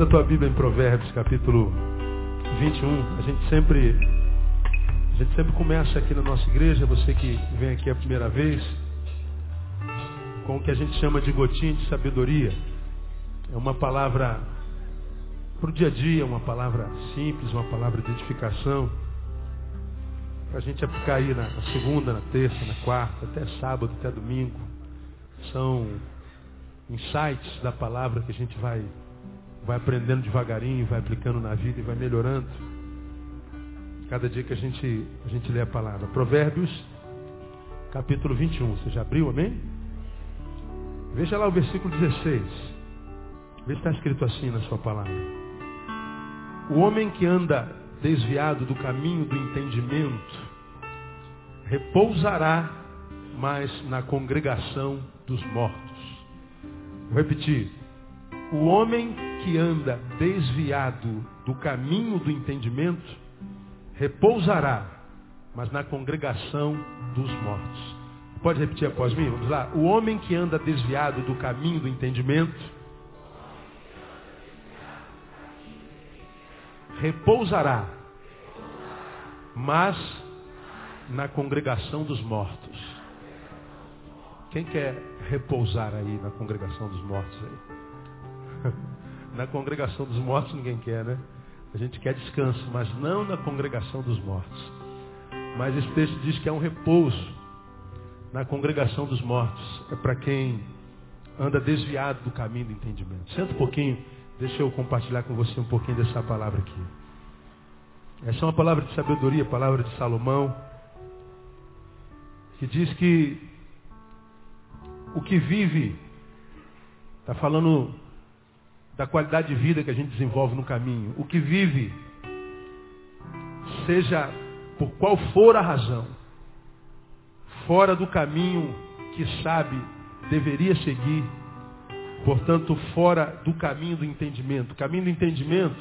Abra a tua Bíblia em Provérbios, capítulo 21. A gente sempre a gente sempre começa aqui na nossa igreja, você que vem aqui a primeira vez, com o que a gente chama de gotinha de sabedoria. É uma palavra para o dia a dia, uma palavra simples, uma palavra de edificação. Para a gente aplicar aí na segunda, na terça, na quarta, até sábado, até domingo. São insights da palavra que a gente vai vai aprendendo devagarinho, vai aplicando na vida e vai melhorando. Cada dia que a gente, a gente lê a palavra. Provérbios, capítulo 21. Você já abriu, amém? Veja lá o versículo 16. Vê se está escrito assim na sua palavra. O homem que anda desviado do caminho do entendimento repousará mais na congregação dos mortos. Vou repetir. O homem que anda desviado do caminho do entendimento repousará, mas na congregação dos mortos. Pode repetir após mim? Vamos lá. O homem que anda desviado do caminho do entendimento repousará, mas na congregação dos mortos. Quem quer repousar aí na congregação dos mortos aí? Na congregação dos mortos ninguém quer, né? A gente quer descanso, mas não na congregação dos mortos. Mas esse texto diz que é um repouso na congregação dos mortos. É para quem anda desviado do caminho do entendimento. Senta um pouquinho, deixa eu compartilhar com você um pouquinho dessa palavra aqui. Essa é uma palavra de sabedoria, palavra de Salomão, que diz que o que vive, está falando da qualidade de vida que a gente desenvolve no caminho. O que vive, seja por qual for a razão, fora do caminho que sabe deveria seguir, portanto, fora do caminho do entendimento. O caminho do entendimento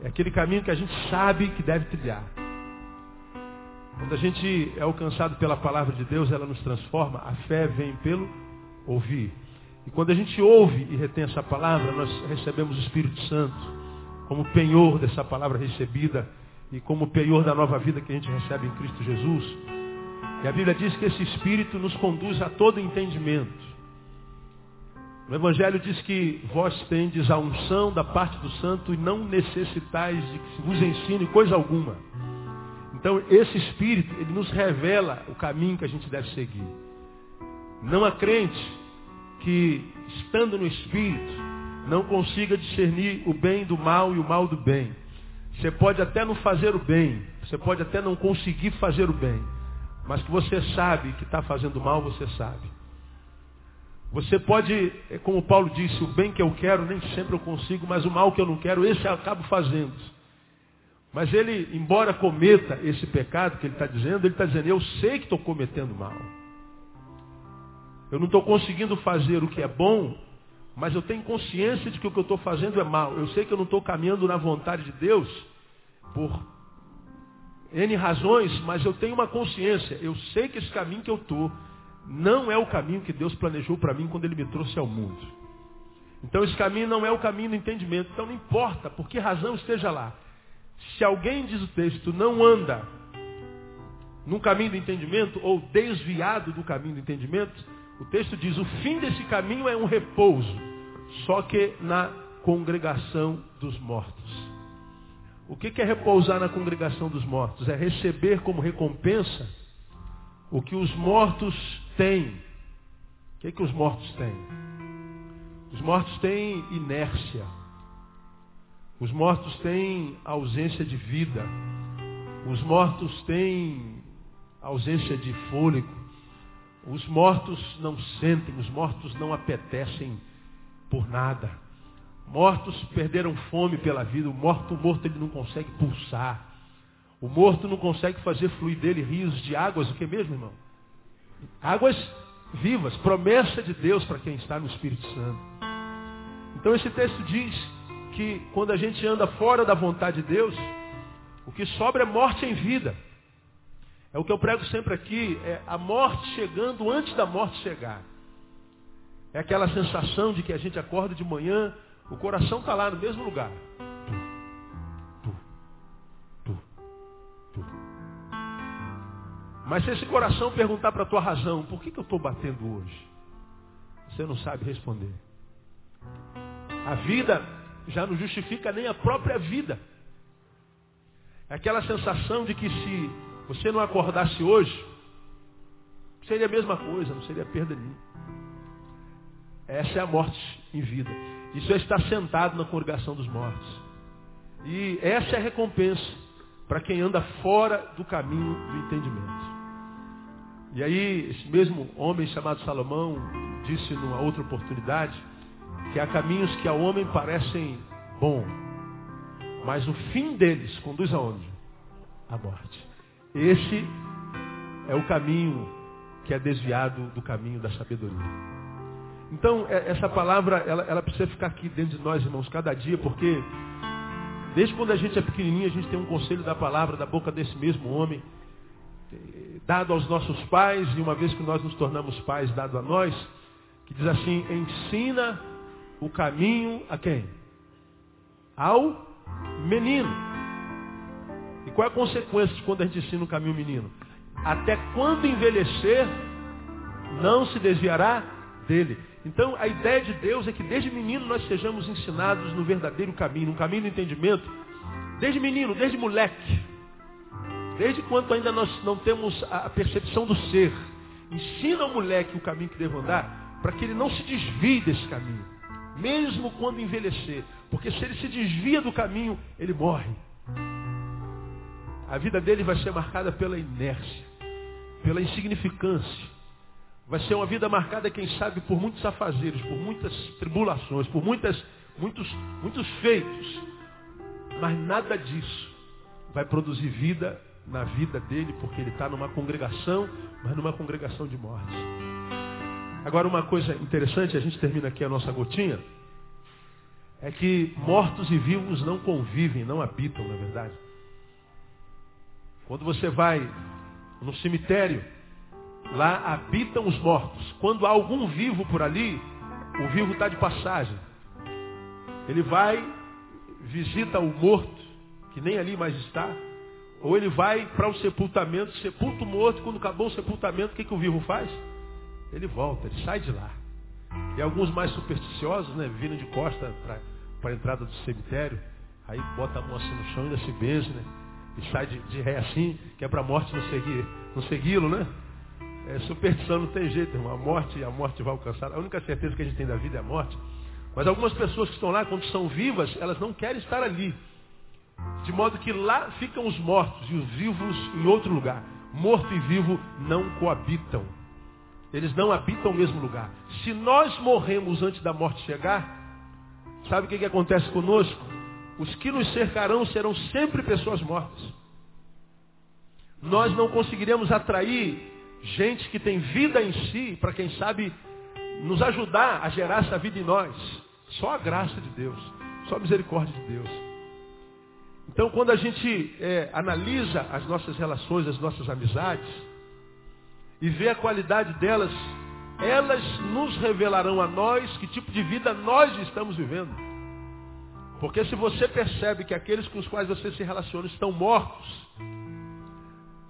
é aquele caminho que a gente sabe que deve trilhar. Quando a gente é alcançado pela palavra de Deus, ela nos transforma. A fé vem pelo ouvir. E quando a gente ouve e retém essa palavra, nós recebemos o Espírito Santo como penhor dessa palavra recebida e como penhor da nova vida que a gente recebe em Cristo Jesus. E a Bíblia diz que esse Espírito nos conduz a todo entendimento. O Evangelho diz que vós tendes a unção da parte do Santo e não necessitais de que se vos ensine coisa alguma. Então, esse Espírito, ele nos revela o caminho que a gente deve seguir. Não há crente que, estando no Espírito, não consiga discernir o bem do mal e o mal do bem. Você pode até não fazer o bem, você pode até não conseguir fazer o bem, mas que você sabe que está fazendo mal, você sabe. Você pode, é como Paulo disse, o bem que eu quero nem sempre eu consigo, mas o mal que eu não quero, esse eu acabo fazendo. Mas ele, embora cometa esse pecado que ele está dizendo, ele está dizendo, eu sei que estou cometendo mal. Eu não estou conseguindo fazer o que é bom, mas eu tenho consciência de que o que eu estou fazendo é mal. Eu sei que eu não estou caminhando na vontade de Deus por N razões, mas eu tenho uma consciência. Eu sei que esse caminho que eu estou não é o caminho que Deus planejou para mim quando Ele me trouxe ao mundo. Então esse caminho não é o caminho do entendimento. Então não importa por que razão esteja lá. Se alguém, diz o texto, não anda num caminho do entendimento ou desviado do caminho do entendimento, o texto diz: o fim desse caminho é um repouso, só que na congregação dos mortos. O que é repousar na congregação dos mortos? É receber como recompensa o que os mortos têm. O que, é que os mortos têm? Os mortos têm inércia. Os mortos têm ausência de vida. Os mortos têm ausência de fôlego. Os mortos não sentem, os mortos não apetecem por nada. Mortos perderam fome pela vida. O morto, o morto ele não consegue pulsar. O morto não consegue fazer fluir dele rios de águas, o que mesmo, irmão? Águas vivas, promessa de Deus para quem está no Espírito Santo. Então esse texto diz que quando a gente anda fora da vontade de Deus, o que sobra é morte em vida. É o que eu prego sempre aqui, é a morte chegando antes da morte chegar. É aquela sensação de que a gente acorda de manhã O coração está lá no mesmo lugar. Mas se esse coração perguntar para a tua razão, por que, que eu estou batendo hoje? Você não sabe responder. A vida já não justifica nem a própria vida. É aquela sensação de que se você não acordasse hoje, seria a mesma coisa, não seria perda nenhuma. Essa é a morte em vida. Isso é estar sentado na congregação dos mortos. E essa é a recompensa para quem anda fora do caminho do entendimento. E aí, esse mesmo homem chamado Salomão disse numa outra oportunidade que há caminhos que ao homem parecem bom, mas o fim deles conduz aonde? A morte. Esse é o caminho que é desviado do caminho da sabedoria. Então, é, essa palavra, ela, ela, precisa ficar aqui dentro de nós, irmãos, cada dia, porque desde quando a gente é pequenininho, a gente tem um conselho da palavra da boca desse mesmo homem, dado aos nossos pais, e uma vez que nós nos tornamos pais, dado a nós, que diz assim, ensina o caminho a quem? Ao menino. E qual é a consequência de quando a gente ensina o caminho menino? Até quando envelhecer, não se desviará dele. Então a ideia de Deus é que desde menino nós sejamos ensinados no verdadeiro caminho, no caminho do entendimento. Desde menino, desde moleque. Desde quando ainda nós não temos a percepção do ser. Ensina ao moleque o caminho que deve andar, para que ele não se desvie desse caminho. Mesmo quando envelhecer. Porque se ele se desvia do caminho, ele morre. A vida dele vai ser marcada pela inércia, pela insignificância Vai ser uma vida marcada, quem sabe, por muitos afazeres, por muitas tribulações, por muitas, muitos, muitos feitos. Mas nada disso vai produzir vida na vida dele, porque ele está numa congregação, mas numa congregação de morte. Agora, uma coisa interessante, a gente termina aqui a nossa gotinha, é que mortos e vivos não convivem, não habitam, na verdade. Quando você vai no cemitério, Lá habitam os mortos. Quando há algum vivo por ali, o vivo está de passagem. Ele vai, visita o morto, que nem ali mais está. Ou ele vai para o sepultamento, sepulta o morto, quando acabou o sepultamento, o que, que o vivo faz? Ele volta, ele sai de lá. E alguns mais supersticiosos, né, vindo de costa para a entrada do cemitério, aí bota a mão assim no chão e ainda se beija, né? E sai de, de ré assim, que é para a morte não seguir, não segui-lo, né? É, superstição não tem jeito, irmão. A morte, a morte vai alcançar. A única certeza que a gente tem da vida é a morte. Mas algumas pessoas que estão lá, quando são vivas, elas não querem estar ali. De modo que lá ficam os mortos e os vivos em outro lugar. Morto e vivo não coabitam. Eles não habitam o mesmo lugar. Se nós morremos antes da morte chegar, sabe o que, que acontece conosco? Os que nos cercarão serão sempre pessoas mortas. Nós não conseguiremos atrair gente que tem vida em si, para quem sabe nos ajudar a gerar essa vida em nós. Só a graça de Deus, só a misericórdia de Deus. Então, quando a gente é, analisa as nossas relações, as nossas amizades, e vê a qualidade delas, elas nos revelarão a nós que tipo de vida nós estamos vivendo. Porque se você percebe que aqueles com os quais você se relaciona estão mortos,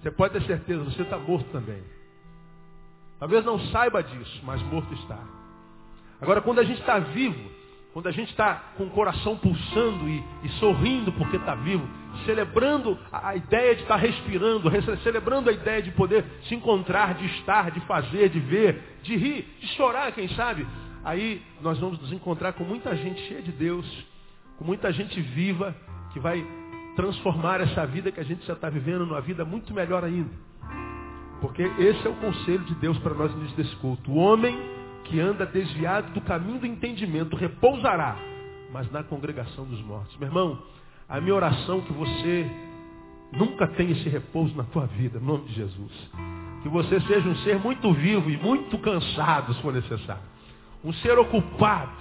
você pode ter certeza, você está morto também. Talvez não saiba disso, mas morto está. Agora, quando a gente está vivo, quando a gente está com o coração pulsando e, e sorrindo porque está vivo, celebrando a, ideia de estar respirando, celebrando a ideia de poder se encontrar, de estar, de fazer, de ver, de rir, de chorar, quem sabe, aí nós vamos nos encontrar com muita gente cheia de Deus, com muita gente viva, que vai transformar essa vida que a gente já está vivendo numa vida muito melhor ainda. Porque esse é o conselho de Deus para nós início desse culto. O homem que anda desviado do caminho do entendimento repousará, mas na congregação dos mortos. Meu irmão, a minha oração é que você nunca tenha esse repouso na tua vida, em nome de Jesus. Que você seja um ser muito vivo e muito cansado, se for necessário. Um ser ocupado.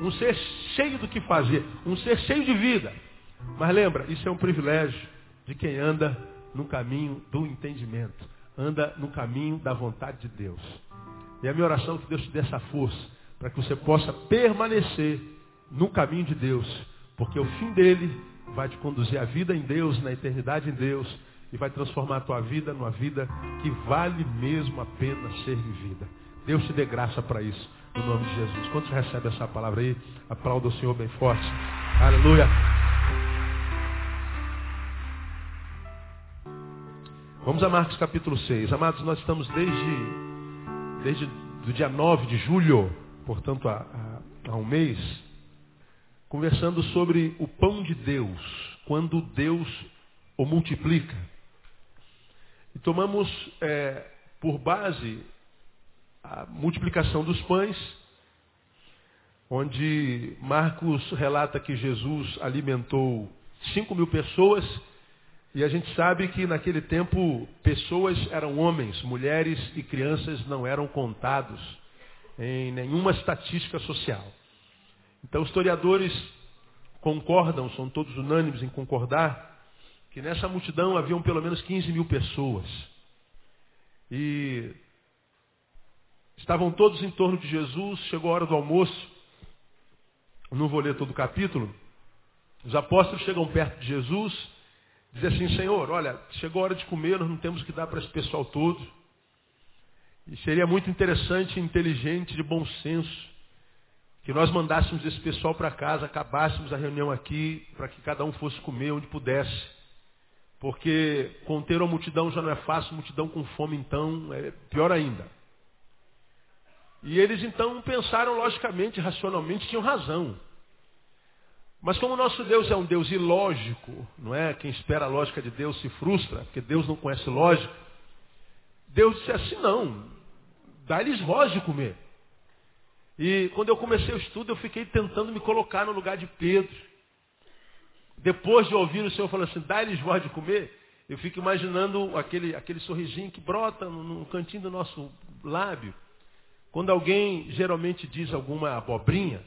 Um ser cheio do que fazer. Um ser cheio de vida. Mas lembra, isso é um privilégio de quem anda no caminho do entendimento anda no caminho da vontade de Deus. E a minha oração é que Deus te dê essa força, para que você possa permanecer no caminho de Deus, porque o fim dele vai te conduzir à vida em Deus, na eternidade em Deus, e vai transformar a tua vida numa vida que vale mesmo a pena ser vivida. Deus te dê graça para isso, no nome de Jesus. Quando você recebe essa palavra aí, aplauda o Senhor bem forte. Aleluia. Vamos a Marcos capítulo 6. Amados, nós estamos desde, desde o dia 9 de julho, portanto há, há, há um mês, conversando sobre o pão de Deus, quando Deus o multiplica. E tomamos é, por base a multiplicação dos pães, onde Marcos relata que Jesus alimentou 5 mil pessoas e a gente sabe que naquele tempo pessoas eram homens, mulheres e crianças não eram contados em nenhuma estatística social. Então historiadores concordam, são todos unânimes em concordar, que nessa multidão haviam pelo menos 15 mil pessoas. E estavam todos em torno de Jesus, chegou a hora do almoço. Não vou ler todo o capítulo. Os apóstolos chegam perto de Jesus Dizer assim, Senhor, olha, chegou a hora de comer, nós não temos que dar para esse pessoal todo. E seria muito interessante, inteligente, de bom senso, que nós mandássemos esse pessoal para casa, acabássemos a reunião aqui, para que cada um fosse comer onde pudesse. Porque conter uma multidão já não é fácil, multidão com fome então é pior ainda. E eles então pensaram logicamente, racionalmente, tinham razão. Mas como o nosso Deus é um Deus ilógico, não é? Quem espera a lógica de Deus se frustra, porque Deus não conhece lógica. Deus disse assim, não, dá-lhes voz de comer. E quando eu comecei o estudo, eu fiquei tentando me colocar no lugar de Pedro. Depois de ouvir o Senhor falando assim, dá-lhes voz de comer, eu fico imaginando aquele, aquele sorrisinho que brota no, no cantinho do nosso lábio. Quando alguém geralmente diz alguma abobrinha,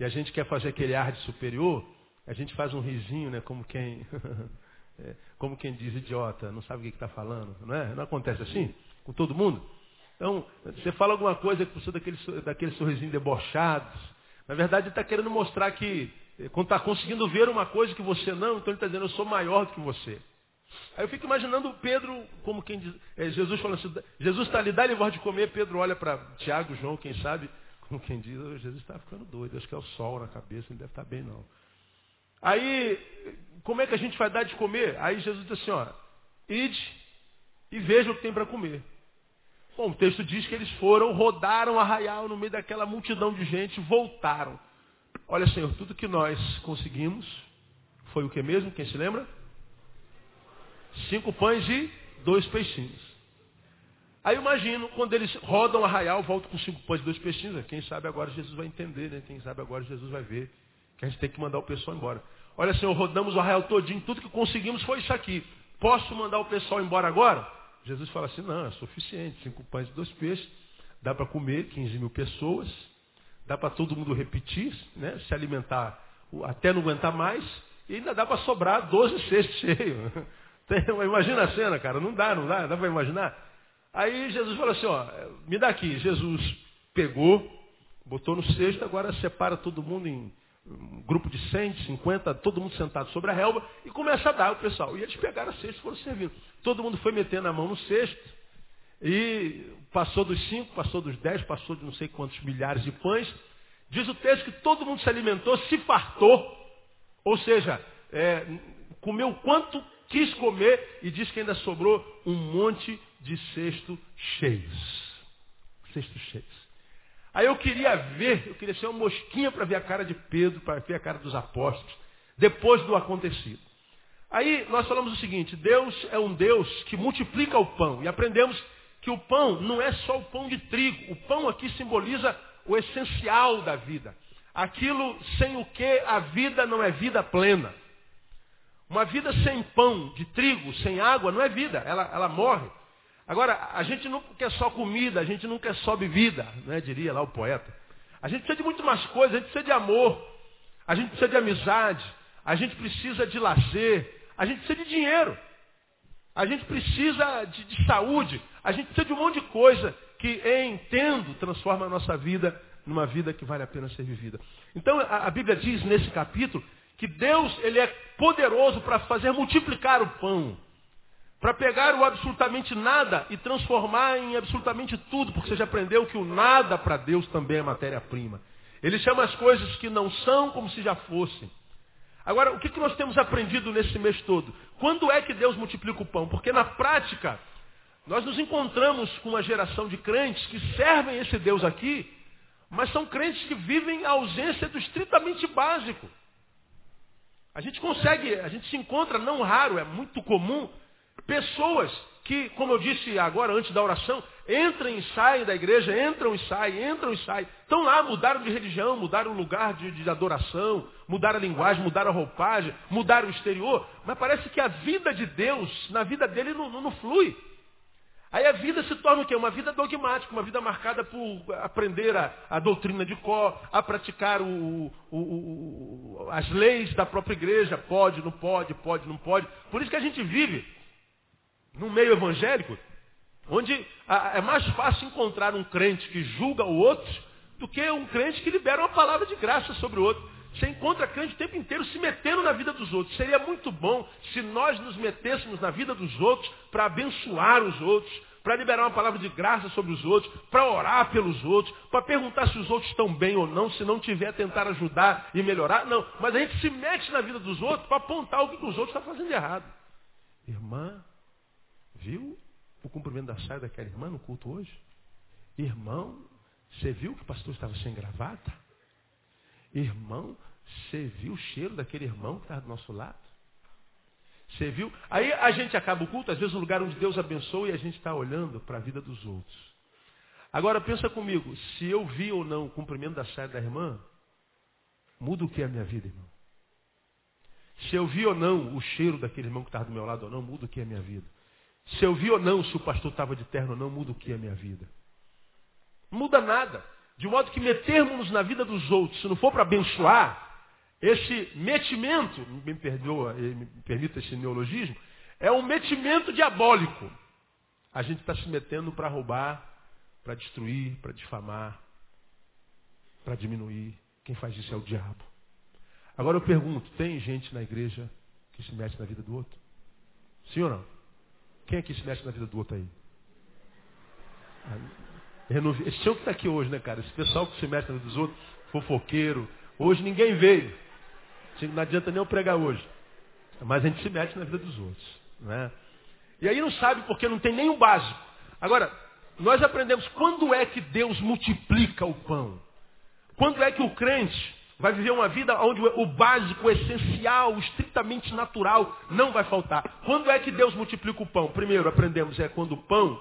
e a gente quer fazer aquele ar de superior, a gente faz um risinho, né? Como quem, é, como quem diz idiota, não sabe o que está falando, não é? Não acontece assim com todo mundo? Então, você fala alguma coisa que precisa daquele, daquele sorrisinho debochado. Na verdade, ele está querendo mostrar que, eh, está conseguindo ver uma coisa que você não, então ele está dizendo, eu sou maior do que você. Aí eu fico imaginando Pedro, como quem diz, é, Jesus falando assim, Jesus está ali, dá-lhe voz de comer, Pedro olha para Tiago, João, quem sabe, como quem diz, oh, Jesus está ficando doido, acho que é o sol na cabeça, ele deve estar tá bem não. Aí, como é que a gente vai dar de comer? Aí Jesus diz assim, ó, ide e veja o que tem para comer. Bom, o texto diz que eles foram, rodaram arraial no meio daquela multidão de gente, voltaram. Olha, Senhor, tudo que nós conseguimos foi o que mesmo? Quem se lembra? Cinco pães e dois peixinhos. Aí imagino, quando eles rodam arraial, voltam com cinco pães e dois peixinhos. Quem sabe agora Jesus vai entender, né? Quem sabe agora Jesus vai ver que a gente tem que mandar o pessoal embora. Olha, Senhor, rodamos o arraial todinho, tudo que conseguimos foi isso aqui. Posso mandar o pessoal embora agora? Jesus fala assim, não, é suficiente. Cinco pães e dois peixes. Dá para comer 15 mil pessoas. Dá para todo mundo repetir, né? Se alimentar até não aguentar mais. E ainda dá para sobrar 12 cestos cheios. Imagina a cena, cara. Não dá, não dá. Dá para imaginar? Aí Jesus falou assim, ó, me dá aqui. Jesus pegou, botou no cesto, agora separa todo mundo em um grupo de 100, 50, todo mundo sentado sobre a relva e começa a dar o pessoal. E eles pegaram a cesta e foram servindo. Todo mundo foi metendo a mão no cesto e passou dos 5, passou dos 10, passou de não sei quantos milhares de pães. Diz o texto que todo mundo se alimentou, se fartou, ou seja, é, comeu quanto quis comer e diz que ainda sobrou um monte de cesto cheios. Cestos cheios. Aí eu queria ver, eu queria ser uma mosquinha para ver a cara de Pedro, para ver a cara dos apóstolos, depois do acontecido. Aí nós falamos o seguinte, Deus é um Deus que multiplica o pão. E aprendemos que o pão não é só o pão de trigo. O pão aqui simboliza o essencial da vida. Aquilo sem o que a vida não é vida plena. Uma vida sem pão de trigo, sem água, não é vida, ela, ela morre. Agora, a gente não quer só comida, a gente não quer só bebida, né, diria lá o poeta. A gente precisa de muito mais coisas, a gente precisa de amor, a gente precisa de amizade, a gente precisa de lazer, a gente precisa de dinheiro, a gente precisa de, de saúde, a gente precisa de um monte de coisa que, em tendo, transforma a nossa vida numa vida que vale a pena ser vivida. Então, a, a Bíblia diz nesse capítulo que Deus ele é poderoso para fazer multiplicar o pão. Para pegar o absolutamente nada e transformar em absolutamente tudo, porque você já aprendeu que o nada para Deus também é matéria-prima. Ele chama as coisas que não são como se já fossem. Agora, o que, que nós temos aprendido nesse mês todo? Quando é que Deus multiplica o pão? Porque na prática, nós nos encontramos com uma geração de crentes que servem esse Deus aqui, mas são crentes que vivem a ausência do estritamente básico. A gente consegue, a gente se encontra, não raro, é muito comum, pessoas que, como eu disse agora antes da oração, entram e saem da igreja, entram e saem, entram e saem. Estão lá, mudaram de religião, mudaram o lugar de, de, adoração, mudaram a linguagem, mudaram a roupagem, mudaram o exterior, mas parece que a vida de Deus, na vida dele, não, não, não flui. Aí a vida se torna o quê? Uma vida dogmática, uma vida marcada por aprender a, a doutrina de Có, a praticar o, o, o, as leis da própria igreja, pode, não pode, pode, não pode. Por isso que a gente vive num meio evangélico, onde é mais fácil encontrar um crente que julga o outro do que um crente que libera uma palavra de graça sobre o outro. Você encontra crente o tempo inteiro se metendo na vida dos outros. Seria muito bom se nós nos metêssemos na vida dos outros para abençoar os outros, para liberar uma palavra de graça sobre os outros, para orar pelos outros, para perguntar se os outros estão bem ou não, se não tiver, tentar ajudar e melhorar. Não, mas a gente se mete na vida dos outros para apontar o que os outros estão fazendo de errado. Irmã, viu o cumprimento da saia daquela irmã no culto hoje? Irmão, você viu que o pastor estava sem gravata? Irmão, você viu o cheiro daquele irmão que estava do nosso lado? Você viu? Aí a gente acaba o culto, às vezes, no lugar onde Deus abençoa e a gente está olhando para a vida dos outros. Agora pensa comigo, se eu vi ou não o cumprimento da saia da irmã, muda o que é a minha vida, irmão? Se eu vi ou não o cheiro daquele irmão que estava do meu lado ou não, muda o que é a minha vida. Se eu vi ou não se o pastor estava de terno ou não, muda o que é a minha vida. Muda nada. De modo que metermos na vida dos outros, se não for para abençoar, esse metimento, me perdoa, me permita esse neologismo, é um metimento diabólico. A gente está se metendo para roubar, para destruir, para difamar, para diminuir. Quem faz isso é o diabo. Agora eu pergunto, tem gente na igreja que se mete na vida do outro? Sim ou não? Quem é que se mete na vida do outro aí? Esse senhor que está aqui hoje, né, cara? Esse pessoal que se mete na vida dos outros, fofoqueiro. Hoje ninguém veio. Não adianta nem eu pregar hoje. Mas a gente se mete na vida dos outros. Né? E aí não sabe porque não tem nenhum básico. Agora, nós aprendemos quando é que Deus multiplica o pão. Quando é que o crente vai viver uma vida onde o básico, o essencial, o estritamente natural não vai faltar. Quando é que Deus multiplica o pão? Primeiro, aprendemos, é quando o pão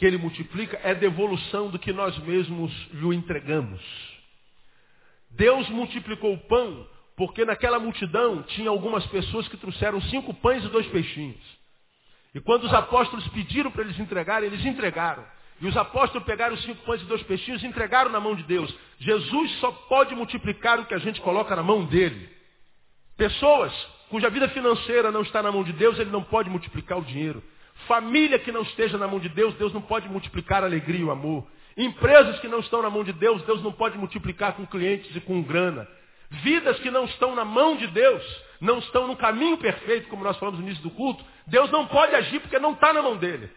que ele multiplica é devolução do que nós mesmos lhe entregamos. Deus multiplicou o pão porque naquela multidão tinha algumas pessoas que trouxeram cinco pães e dois peixinhos. E quando os apóstolos pediram para eles entregarem, eles entregaram. E os apóstolos pegaram os cinco pães e dois peixinhos e entregaram na mão de Deus. Jesus só pode multiplicar o que a gente coloca na mão dele. Pessoas cuja vida financeira não está na mão de Deus, ele não pode multiplicar o dinheiro. Família que não esteja na mão de Deus, Deus não pode multiplicar a alegria e o amor. Empresas que não estão na mão de Deus, Deus não pode multiplicar com clientes e com grana. Vidas que não estão na mão de Deus, não estão no caminho perfeito, como nós falamos no início do culto, Deus não pode agir porque não está na mão dele.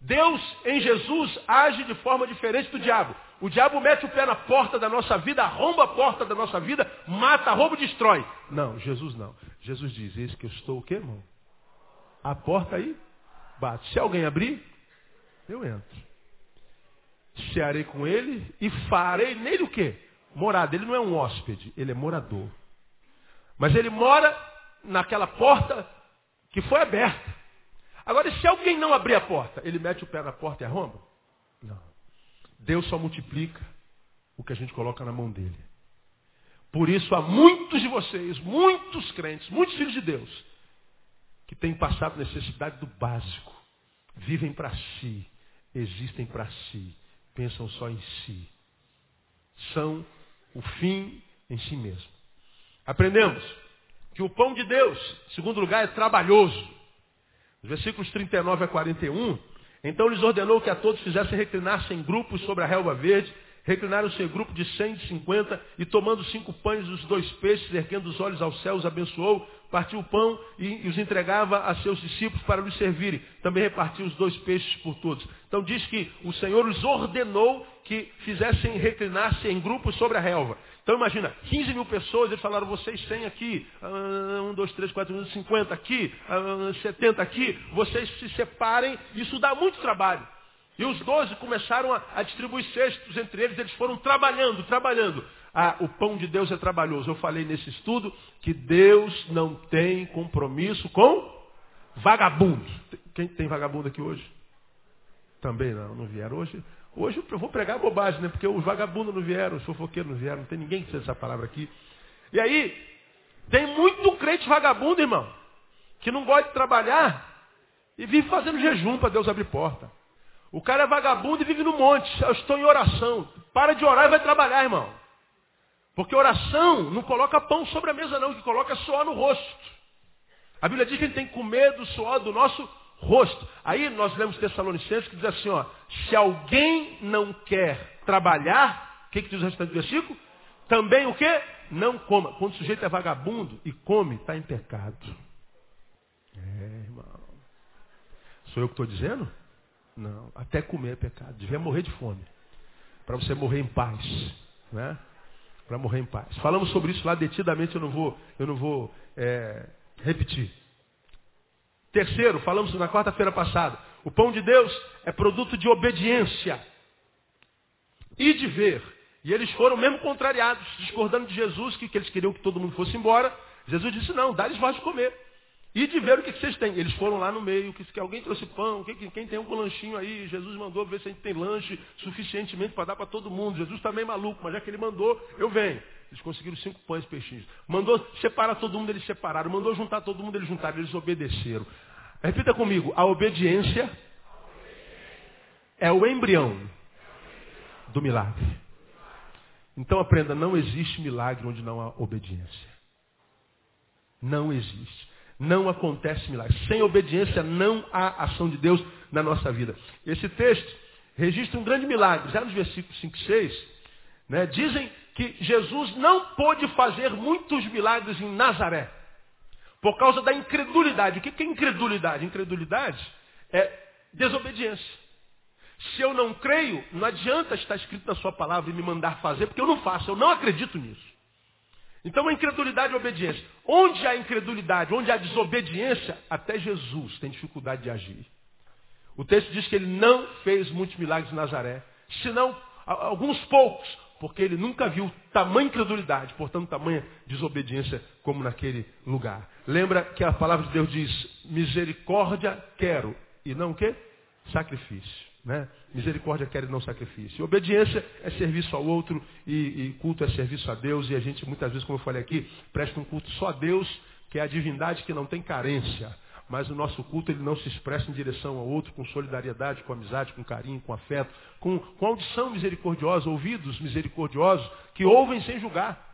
Deus em Jesus age de forma diferente do diabo. O diabo mete o pé na porta da nossa vida, arromba a porta da nossa vida, mata, rouba e destrói. Não, Jesus não. Jesus diz, eis que eu estou o quê, irmão? A porta aí, bate. Se alguém abrir, eu entro. Cearei com ele e farei nele o quê? morada. Ele não é um hóspede, ele é morador. Mas ele mora naquela porta que foi aberta. Agora, se alguém não abrir a porta, ele mete o pé na porta e arromba? Não. Deus só multiplica o que a gente coloca na mão dele. Por isso há muitos de vocês, muitos crentes, muitos filhos de Deus, que têm passado necessidade do básico. Vivem para si, existem para si, pensam só em si. São o fim em si mesmo. Aprendemos que o pão de Deus, segundo lugar, é trabalhoso. Os versículos 39 a 41, Então lhes ordenou que a todos fizessem reclinar-se em grupos sobre a relva verde, reclinaram-se em grupo de cem, de cinquenta, e tomando cinco pães e os dois peixes, erguendo os olhos aos céus, abençoou, partiu o pão e, os entregava a seus discípulos para lhes servirem. Também repartiu os dois peixes por todos. Então diz que o Senhor lhes ordenou que fizessem reclinar-se em grupos sobre a relva. Então imagina, 15 mil pessoas, eles falaram, vocês 100 aqui, ah, um, dois, três, quatro, 50 aqui, 70 ah, aqui, vocês se separem, isso dá muito trabalho. E os doze começaram a, a, distribuir cestos entre eles, eles foram trabalhando, trabalhando. Ah, o pão de Deus é trabalhoso. Eu falei nesse estudo que Deus não tem compromisso com vagabundo. Quem tem vagabundo aqui hoje? Também não, não vieram hoje. Hoje eu vou pregar bobagem, né? Porque os vagabundos não vieram, os fofoqueiros não vieram, não tem ninguém que seja essa palavra aqui. E aí, tem muito crente vagabundo, irmão, que não gosta de trabalhar e vive fazendo jejum para Deus abrir porta. O cara é vagabundo e vive no monte. Eu estou em oração. Para de orar e vai trabalhar, irmão. Porque oração não coloca pão sobre a mesa, não, que coloca suor no rosto. A Bíblia diz que a gente tem que comer do suor do nosso rosto. Aí nós lemos Tessalonicenses que diz assim, ó, se alguém não quer trabalhar, o que, que diz o restante do versículo? Também o quê? Não coma. Quando o sujeito é vagabundo e come, está em pecado. É, irmão. Sou eu que estou dizendo? Não, até comer é pecado. Devia morrer de fome. Para você morrer em paz. Né? Para morrer em paz. Falamos sobre isso lá detidamente, eu não vou, eu não vou é, repetir. Terceiro, falamos na quarta-feira passada. O pão de Deus é produto de obediência e de ver. E eles foram mesmo contrariados, discordando de Jesus, que, que eles queriam que todo mundo fosse embora. Jesus disse, não, dá-lhes voz de comer. E de ver o que, vocês têm. Eles foram lá no meio, que, alguém trouxe pão, que, quem tem um lanchinho aí, Jesus mandou ver se a gente tem lanche suficientemente para dar para todo mundo. Jesus está meio maluco, mas já que ele mandou, eu venho. Eles conseguiram cinco pães e peixinhos. Mandou separar todo mundo, eles separaram. Mandou juntar todo mundo, eles juntaram. Eles obedeceram. Repita comigo. A obediência é o embrião do milagre. Então aprenda, não existe milagre onde não há obediência. Não existe. Não acontece milagre. Sem obediência não há ação de Deus na nossa vida. Esse texto registra um grande milagre. Já nos versículos 5 e 6, né, dizem que Jesus não pôde fazer muitos milagres em Nazaré. Por causa da incredulidade. O que é incredulidade? Incredulidade é desobediência. Se eu não creio, não adianta estar escrito na sua palavra e me mandar fazer, porque eu não faço, eu não acredito nisso. Então a incredulidade e a obediência. Onde há incredulidade, onde há desobediência, até Jesus tem dificuldade de agir. O texto diz que ele não fez muitos milagres em Nazaré, senão alguns poucos, porque ele nunca viu tamanha incredulidade, portanto tamanha desobediência como naquele lugar. Lembra que a palavra de Deus diz, misericórdia quero, e não o quê? Sacrifício. Né? Misericórdia quer e não sacrifício. Obediência é serviço ao outro e, e, culto é serviço a Deus. E a gente muitas vezes, como eu falei aqui, presta um culto só a Deus, que é a divindade que não tem carência. Mas o nosso culto ele não se expressa em direção ao outro com solidariedade, com amizade, com carinho, com afeto, com, com audição misericordiosa, ouvidos misericordiosos, que ouvem sem julgar.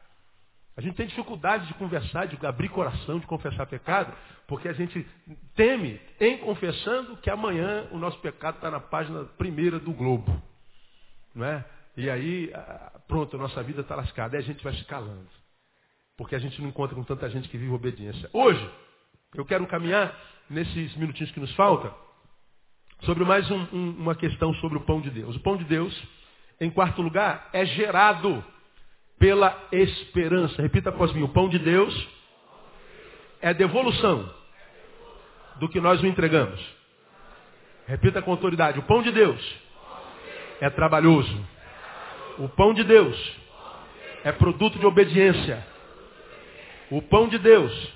A gente tem dificuldade de conversar, de abrir coração, de confessar pecado, porque a gente teme, em confessando, que amanhã o nosso pecado está na página primeira do Globo. Não é? E aí, pronto, a nossa vida está lascada. Aí a gente vai se calando. Porque a gente não encontra com tanta gente que vive obediência. Hoje, eu quero caminhar, nesses minutinhos que nos faltam, sobre mais um, um, uma questão sobre o pão de Deus. O pão de Deus, em quarto lugar, é gerado pela esperança. Repita após mim: o pão de Deus é devolução do que nós o entregamos. Repita com autoridade: o pão de Deus é trabalhoso. O pão de Deus é produto de obediência. O pão de Deus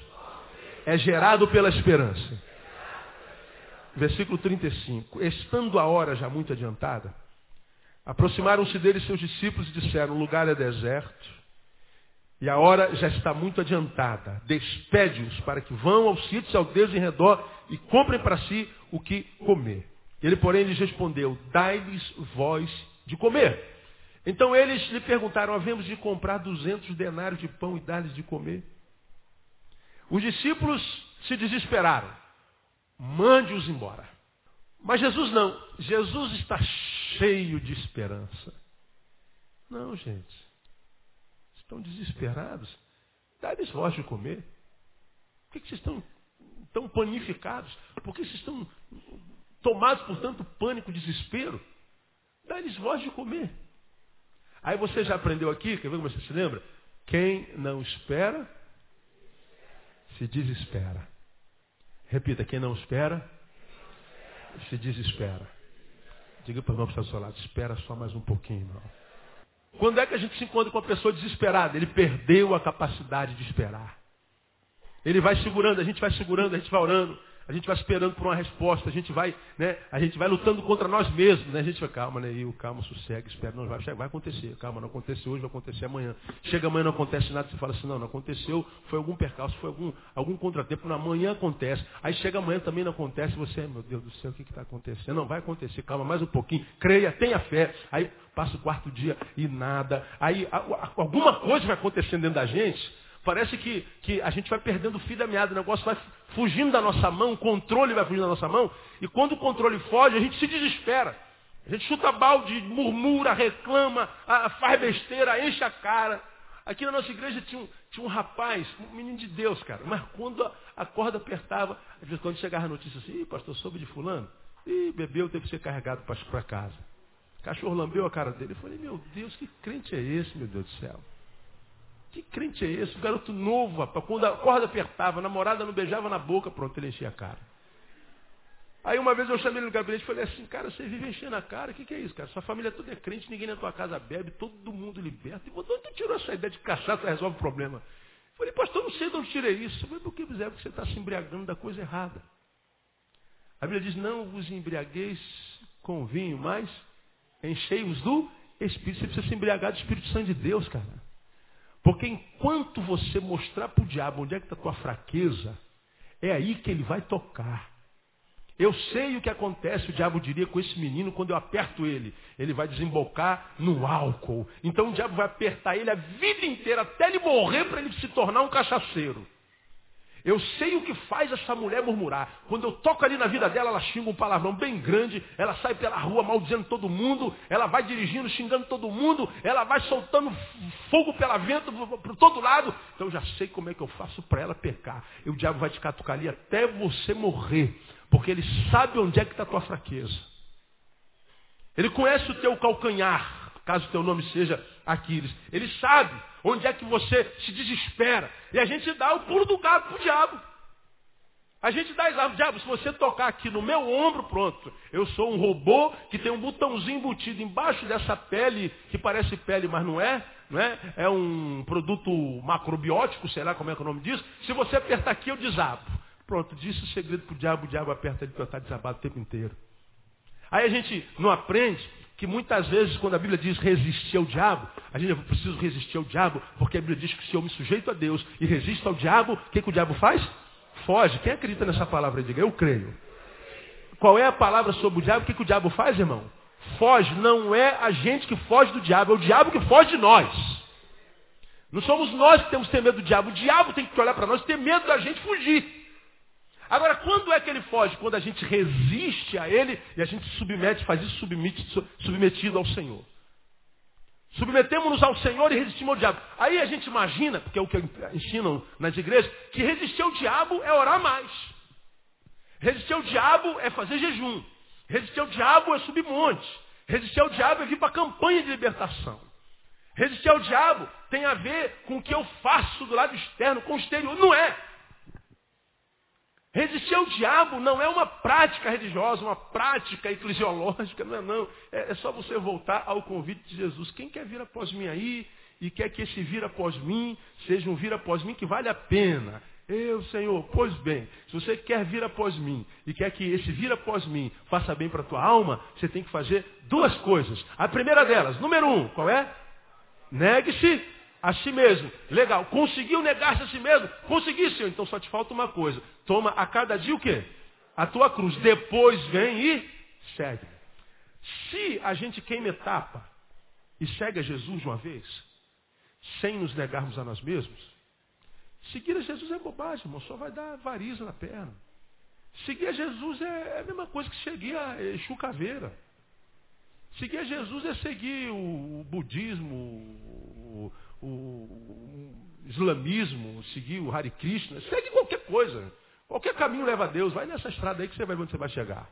é gerado pela esperança. Versículo 35. Estando a hora já muito adiantada, Aproximaram-se dele seus discípulos e disseram: O lugar é deserto e a hora já está muito adiantada. Despede-os para que vão aos sítios, ao Deus em redor e comprem para si o que comer. Ele, porém, lhes respondeu: Dai-lhes voz de comer. Então eles lhe perguntaram: Havemos de comprar duzentos denários de pão e dar-lhes de comer? Os discípulos se desesperaram. Mande-os embora. Mas Jesus não. Jesus está cheio de esperança. Não, gente. Estão desesperados. Dá-lhes voz de comer. Por que, vocês estão tão panificados? Por que vocês estão tomados por tanto pânico, desespero? Dá-lhes voz de comer. Aí você já aprendeu aqui, quer ver como você se lembra? Quem não espera, se desespera. Repita, quem não espera, se desespera. Diga para o irmão que está do seu lado, espera só mais um pouquinho, irmão. Quando é que a gente se encontra com uma pessoa desesperada? Ele perdeu a capacidade de esperar. Ele vai segurando, a gente vai segurando, a gente vai orando, a gente vai esperando por uma resposta, a gente vai, né, a gente vai lutando contra nós mesmos, né? A gente vai, calma, né, eu, calma, sossega, espera, não vai, vai acontecer, calma, não aconteceu hoje, vai acontecer amanhã. Chega amanhã, não acontece nada, você fala assim, não, não aconteceu, foi algum percalço, foi algum, algum contratempo, na manhã acontece. Aí chega amanhã também não acontece, você, meu Deus do céu, o que está acontecendo? Não, vai acontecer, calma, mais um pouquinho, creia, tenha fé. Aí passa o quarto dia e nada. Aí alguma coisa vai acontecendo dentro da gente Parece que, que a gente vai perdendo o fio da meada, o negócio vai fugindo da nossa mão, o controle vai fugindo da nossa mão, e quando o controle foge, a gente se desespera. A gente chuta balde, murmura, reclama, faz besteira, enche a cara. Aqui na nossa igreja tinha um, tinha um rapaz, um menino de Deus, cara, mas quando a corda apertava, às vezes quando chegava a notícia assim, Ih, pastor, soube de fulano, e bebeu, teve que ser carregado para casa. O cachorro lambeu a cara dele. Eu falei, meu Deus, que crente é esse, meu Deus do céu? Que crente é esse? Um garoto novo, rapaz. Quando a corda apertava, a namorada não beijava na boca, pronto, ele enchia a cara. Aí uma vez eu chamei ele no gabinete e falei assim, cara, você vive enchendo a cara, o que, que é isso, cara? Sua família toda é crente, ninguém na tua casa bebe, todo mundo liberta. E onde tu tirou essa ideia de cachaça resolve o problema? Eu falei, pastor, não sei de onde tirei isso. Falei, por que fizer? Porque você está se embriagando da coisa errada. A Bíblia diz, não vos embriagueis com vinho, mas enchei-vos do Espírito. Você precisa se embriagar do Espírito Santo de Deus, cara. Porque enquanto você mostrar para o diabo onde é que está a tua fraqueza, é aí que ele vai tocar. Eu sei o que acontece, o diabo diria com esse menino quando eu aperto ele. Ele vai desembocar no álcool. Então o diabo vai apertar ele a vida inteira até ele morrer para ele se tornar um cachaceiro. Eu sei o que faz essa mulher murmurar. Quando eu toco ali na vida dela, ela xinga um palavrão bem grande, ela sai pela rua maldizendo todo mundo, ela vai dirigindo, xingando todo mundo, ela vai soltando fogo pela vento para todo lado. Então eu já sei como é que eu faço para ela pecar. E o diabo vai te catucar ali até você morrer, porque ele sabe onde é que está a tua fraqueza. Ele conhece o teu calcanhar, caso teu nome seja Aquiles. Ele sabe onde é que você se desespera. E a gente dá o pulo do gato para o diabo. A gente dá exato, diabo, se você tocar aqui no meu ombro, pronto. Eu sou um robô que tem um botãozinho embutido embaixo dessa pele, que parece pele, mas não é. Não é? é um produto macrobiótico, sei lá como é que é o nome disso. Se você apertar aqui, eu desabo. Pronto, disse o segredo para o diabo, o diabo aperta ele para estar desabado o tempo inteiro. Aí a gente não aprende que muitas vezes, quando a Bíblia diz resistir ao diabo, a gente precisa resistir ao diabo, porque a Bíblia diz que se eu me sujeito a Deus e resisto ao diabo, o que, que o diabo faz? Foge. Quem acredita nessa palavra? Diga, eu creio. Qual é a palavra sobre o diabo? O que, que o diabo faz, irmão? Foge. Não é a gente que foge do diabo, é o diabo que foge de nós. Não somos nós que temos que ter medo do diabo. O diabo tem que olhar para nós e ter medo da gente fugir. Agora, quando é que ele foge? Quando a gente resiste a ele e a gente submete, faz isso submetido ao Senhor. Submetemos-nos ao Senhor e resistimos ao diabo. Aí a gente imagina, porque é o que ensinam nas igrejas, que resistir ao diabo é orar mais. Resistir ao diabo é fazer jejum. Resistir ao diabo é subir monte. Resistir ao diabo é vir para a campanha de libertação. Resistir ao diabo tem a ver com o que eu faço do lado externo, com o exterior. Não é. Resistir ao diabo não é uma prática religiosa, uma prática eclesiológica, não é não. É, é, só você voltar ao convite de Jesus. Quem quer vir após mim aí e quer que esse vir após mim seja um vir após mim que vale a pena. Eu, Senhor, pois bem, se você quer vir após mim e quer que esse vir após mim faça bem para a tua alma, você tem que fazer duas coisas. A primeira delas, número um, qual é? Negue-se a si mesmo. Legal. Conseguiu negar-se a si mesmo? Consegui, Senhor. Então só te falta uma coisa. Toma a cada dia o quê? A tua cruz. Depois vem e segue. Se a gente queima etapa e segue a Jesus de uma vez, sem nos negarmos a nós mesmos, seguir a Jesus é bobagem, irmão. Só vai dar variza na perna. Seguir a Jesus é a mesma coisa que seguir a Exu Caveira. Seguir a Jesus é seguir o budismo, o islamismo, seguir o Hare Krishna. Segue qualquer coisa. Qualquer caminho leva a Deus. Vai nessa estrada aí que você vai ver onde você vai chegar.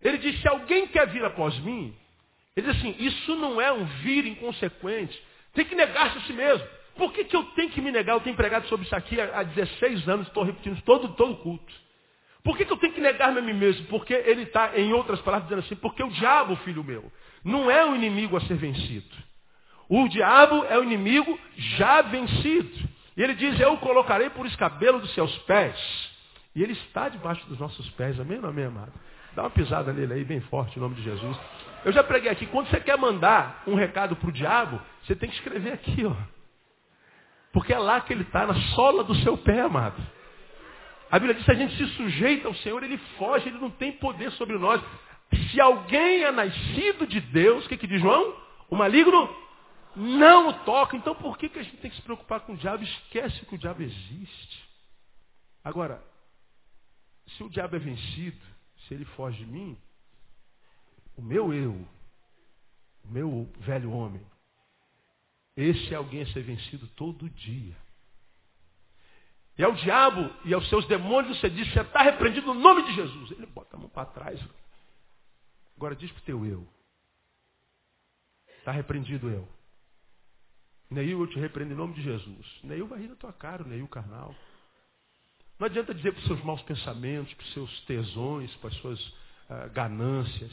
Ele diz, se alguém quer vir após mim, ele diz assim, isso não é um vir inconsequente. Tem que negar-se a si mesmo. Por que, que eu tenho que me negar? Eu tenho pregado sobre isso aqui há 16 anos, estou repetindo todo, todo culto. Por que, que eu tenho que negar-me a mim mesmo? Porque ele está, em outras palavras, dizendo assim, porque o diabo, filho meu, não é o inimigo a ser vencido. O diabo é o inimigo já vencido. E ele diz, eu o colocarei por escabelo dos seus pés. E ele está debaixo dos nossos pés, amém ou amém, amado? Dá uma pisada nele aí, bem forte, em nome de Jesus. Eu já preguei aqui, quando você quer mandar um recado para o diabo, você tem que escrever aqui, ó. Porque é lá que ele está, na sola do seu pé, amado. A Bíblia diz que a gente se sujeita ao Senhor, ele foge, ele não tem poder sobre nós. Se alguém é nascido de Deus, o que, que diz João? O maligno não o toca. Então por que, que a gente tem que se preocupar com o diabo? Esquece que o diabo existe. Agora, se o diabo é vencido, se ele foge de mim, o meu eu, o meu velho homem, esse é alguém a ser vencido todo dia. E ao diabo e aos seus demônios você diz, você está repreendido no nome de Jesus. Ele bota a mão para trás. Agora diz para o teu eu. Está repreendido eu. Neil, eu te repreendo em nome de Jesus. Neil vai rir na tua cara, Neil carnal. Não adianta dizer para os seus maus pensamentos, para os seus tesões, para as suas uh, ganâncias.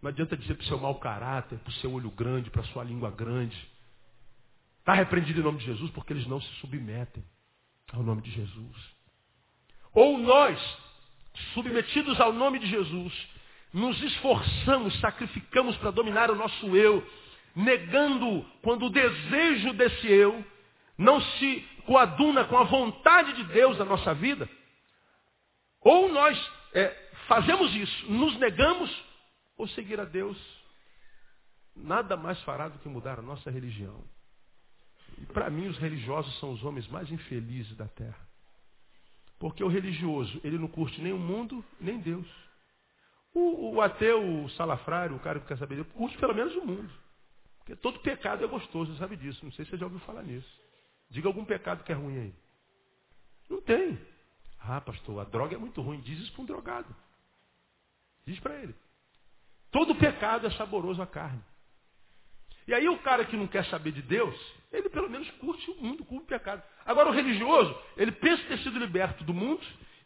Não adianta dizer para o seu mau caráter, para o seu olho grande, para a sua língua grande. Está repreendido em nome de Jesus porque eles não se submetem ao nome de Jesus. Ou nós, submetidos ao nome de Jesus, nos esforçamos, sacrificamos para dominar o nosso eu, negando quando o desejo desse eu não se coaduna com a vontade de Deus na nossa vida, ou nós é, fazemos isso, nos negamos, ou seguir a Deus nada mais fará do que mudar a nossa religião. E para mim os religiosos são os homens mais infelizes da terra. Porque o religioso, ele não curte nem o mundo, nem Deus. O, o ateu, o salafrário, o cara que quer saber, curte pelo menos o mundo. Porque todo pecado é gostoso, sabe disso. Não sei se você já ouviu falar nisso. Diga algum pecado que é ruim aí. Não tem. Ah, pastor, a droga é muito ruim. Diz isso para um drogado. Diz para ele. Todo pecado é saboroso à carne. E aí o cara que não quer saber de Deus, ele pelo menos curte o mundo, curte o pecado. Agora o religioso, ele pensa ter sido liberto do mundo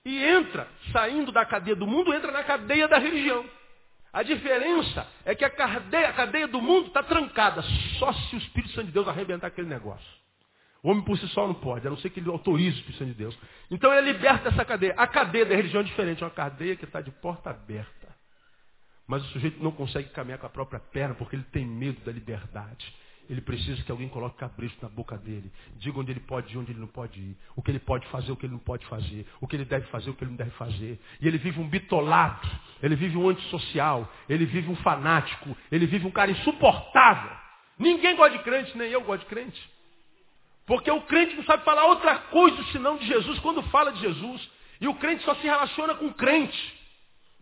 e entra, saindo da cadeia do mundo, entra na cadeia da religião. A diferença é que a cadeia, a cadeia do mundo está trancada, só se o Espírito Santo de Deus arrebentar aquele negócio. O homem por si só não pode, a não ser que ele autorize o Espírito Santo de Deus. Então ele liberta dessa cadeia. A cadeia da religião é diferente, é uma cadeia que está de porta aberta. Mas o sujeito não consegue caminhar com a própria perna porque ele tem medo da liberdade. Ele precisa que alguém coloque cabrito na boca dele. Diga onde ele pode ir, onde ele não pode ir. O que ele pode fazer, o que ele não pode fazer. O que ele deve fazer, o que ele não deve fazer. E ele vive um bitolado. Ele vive um antissocial. Ele vive um fanático. Ele vive um cara insuportável. Ninguém gosta de crente, nem eu gosto de crente. Porque o crente não sabe falar outra coisa senão de Jesus quando fala de Jesus. E o crente só se relaciona com o crente.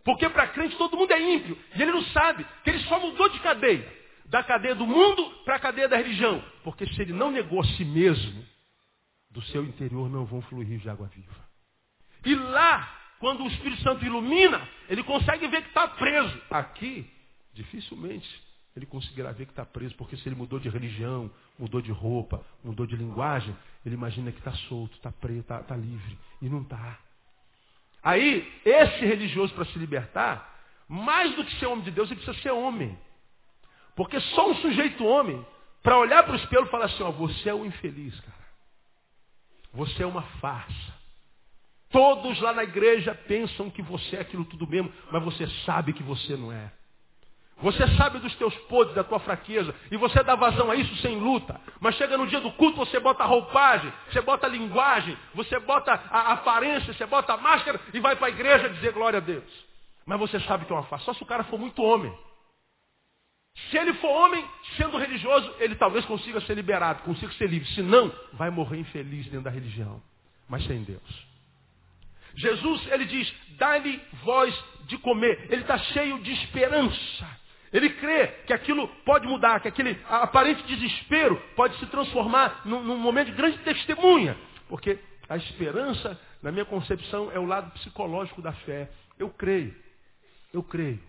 Porque para crente todo mundo é ímpio. E ele não sabe que ele só mudou de cadeia. Da cadeia do mundo para a cadeia da religião. Porque se ele não negou a si mesmo, do seu interior não vão fluir rios de água viva. E lá, quando o Espírito Santo ilumina, ele consegue ver que está preso. Aqui, dificilmente ele conseguirá ver que está preso, porque se ele mudou de religião, mudou de roupa, mudou de linguagem, ele imagina que está solto, está preso, está tá livre. E não está. Aí, esse religioso, para se libertar, mais do que ser homem de Deus, ele precisa ser homem. Porque só um sujeito homem, para olhar para o espelho e falar assim, ó, você é um infeliz, cara. Você é uma farsa. Todos lá na igreja pensam que você é aquilo tudo mesmo, mas você sabe que você não é. Você sabe dos teus podres, da tua fraqueza, e você dá vazão a isso sem luta. Mas chega no dia do culto, você bota a roupagem, você bota a linguagem, você bota a aparência, você bota a máscara e vai para a igreja dizer glória a Deus. Mas você sabe que é uma face. Só se o cara for muito homem. Se ele for homem, sendo religioso, ele talvez consiga ser liberado, consiga ser livre. Se não, vai morrer infeliz dentro da religião, mas sem Deus. Jesus, ele diz, dá-lhe voz de comer. Ele está cheio de esperança. Ele crê que aquilo pode mudar, que aquele aparente desespero pode se transformar num, num momento de grande testemunha. Porque a esperança, na minha concepção, é o lado psicológico da fé. Eu creio. Eu creio.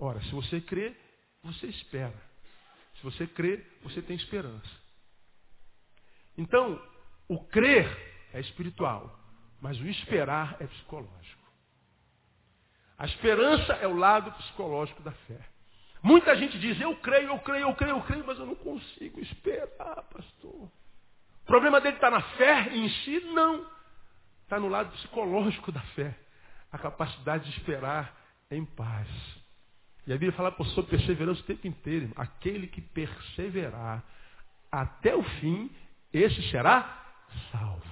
Ora, se você crê, você espera. Se você crê, você tem esperança. Então, o crer é espiritual, mas o esperar é psicológico. A esperança é o lado psicológico da fé. Muita gente diz, eu creio, eu creio, eu creio, eu creio, mas eu não consigo esperar, pastor. O problema dele está na fé em si? Não. Está no lado psicológico da fé. A capacidade de esperar em paz. E a Bíblia fala sobre perseverança o tempo inteiro. Aquele que perseverar até o fim, esse será salvo.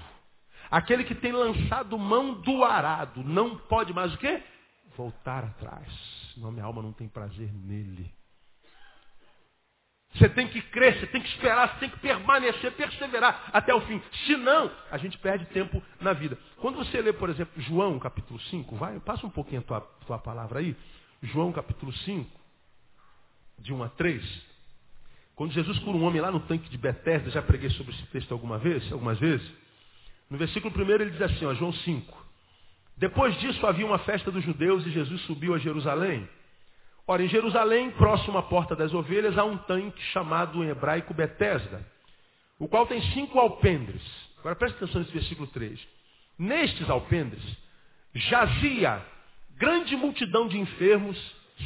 Aquele que tem lançado mão do arado, não pode mais o quê? Voltar atrás. Senão minha alma não tem prazer nele. Você tem que crer, você tem que esperar, você tem que permanecer, perseverar até o fim. Senão, a gente perde tempo na vida. Quando você lê, por exemplo, João capítulo 5, vai, passa um pouquinho a tua, tua palavra aí. João capítulo 5, de 1 a 3. Quando Jesus cura um homem lá no tanque de Betesda, já preguei sobre esse texto alguma vez, algumas vezes. No versículo 1 ele diz assim, ó, João 5. Depois disso havia uma festa dos judeus e Jesus subiu a Jerusalém. Ora, em Jerusalém, próximo à porta das ovelhas, há um tanque chamado em hebraico Betesda, o qual tem cinco alpendres. Agora preste atenção nesse versículo 3. Nestes alpendres jazia grande multidão de enfermos,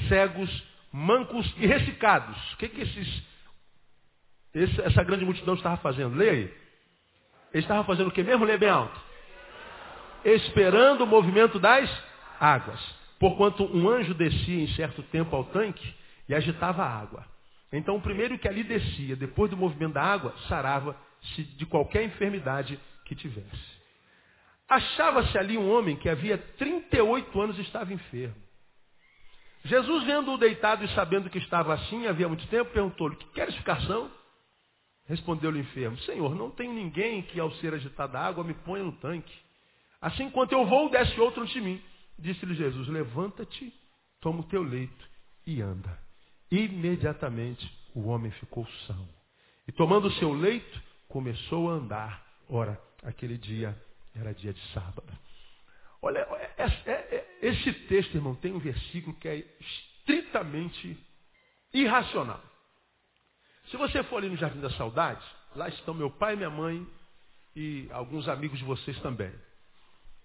cegos, mancos e ressecados. O que, que esses, essa grande multidão estava fazendo? Leia aí. Ele estava fazendo o que mesmo? Leia bem alto. Esperando o movimento das águas. Porquanto um anjo descia em certo tempo ao tanque e agitava a água. Então o primeiro que ali descia, depois do movimento da água, sarava-se de qualquer enfermidade que tivesse. Achava-se ali um homem que havia 38 anos estava enfermo. Jesus, vendo-o deitado e sabendo que estava assim havia muito tempo, perguntou-lhe, que queres ficar são? Respondeu-lhe o enfermo, Senhor, não tenho ninguém que ao ser agitada a água me ponha no tanque. Assim, enquanto eu vou, desce outro ante mim. Disse-lhe Jesus, levanta-te, toma o teu leito e anda. Imediatamente o homem ficou são. E tomando o seu leito, começou a andar. Ora, aquele dia era dia de sábado. Olha, é, é, é, esse texto, irmão, tem um versículo que é estritamente irracional. Se você for ali no Jardim da Saudade, lá estão meu pai, minha mãe e alguns amigos de vocês também.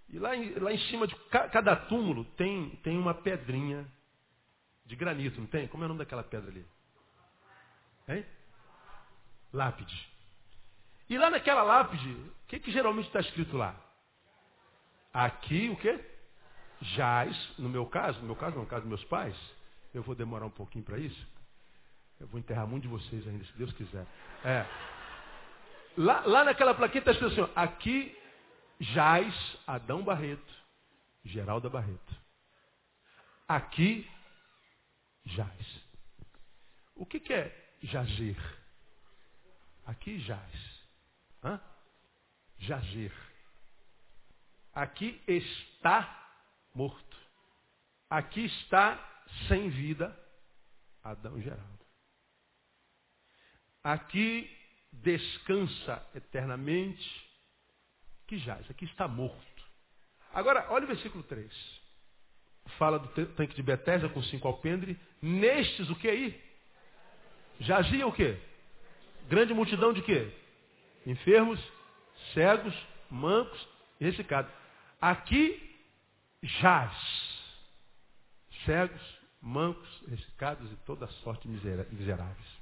E lá em, lá em cima de cada túmulo tem, tem uma pedrinha de granito, não tem? Como é o nome daquela pedra ali? Hein? Lápide. E lá naquela lápide, o que, que geralmente está escrito lá? Aqui o quê? Jaz, no meu caso, no meu caso, no caso dos meus pais, eu vou demorar um pouquinho para isso. Eu vou enterrar muito de vocês ainda, se Deus quiser. É. Lá, lá naquela plaqueta está escrito assim, aqui jaz Adão Barreto, Geralda Barreto. Aqui jaz. O que, que é jazer? Aqui jaz. Hã? Jazer. Aqui está morto. Aqui está sem vida Adão Geraldo. Aqui descansa eternamente que jaz, aqui está morto. Agora, olha o versículo 3. Fala do tanque de Betesda com cinco alpendre. Nestes, o que aí? Jazia o quê? Grande multidão de quê? Enfermos, cegos, mancos e ressecados. Aqui jaz. Cegos, mancos, ressecados e toda sorte miseráveis.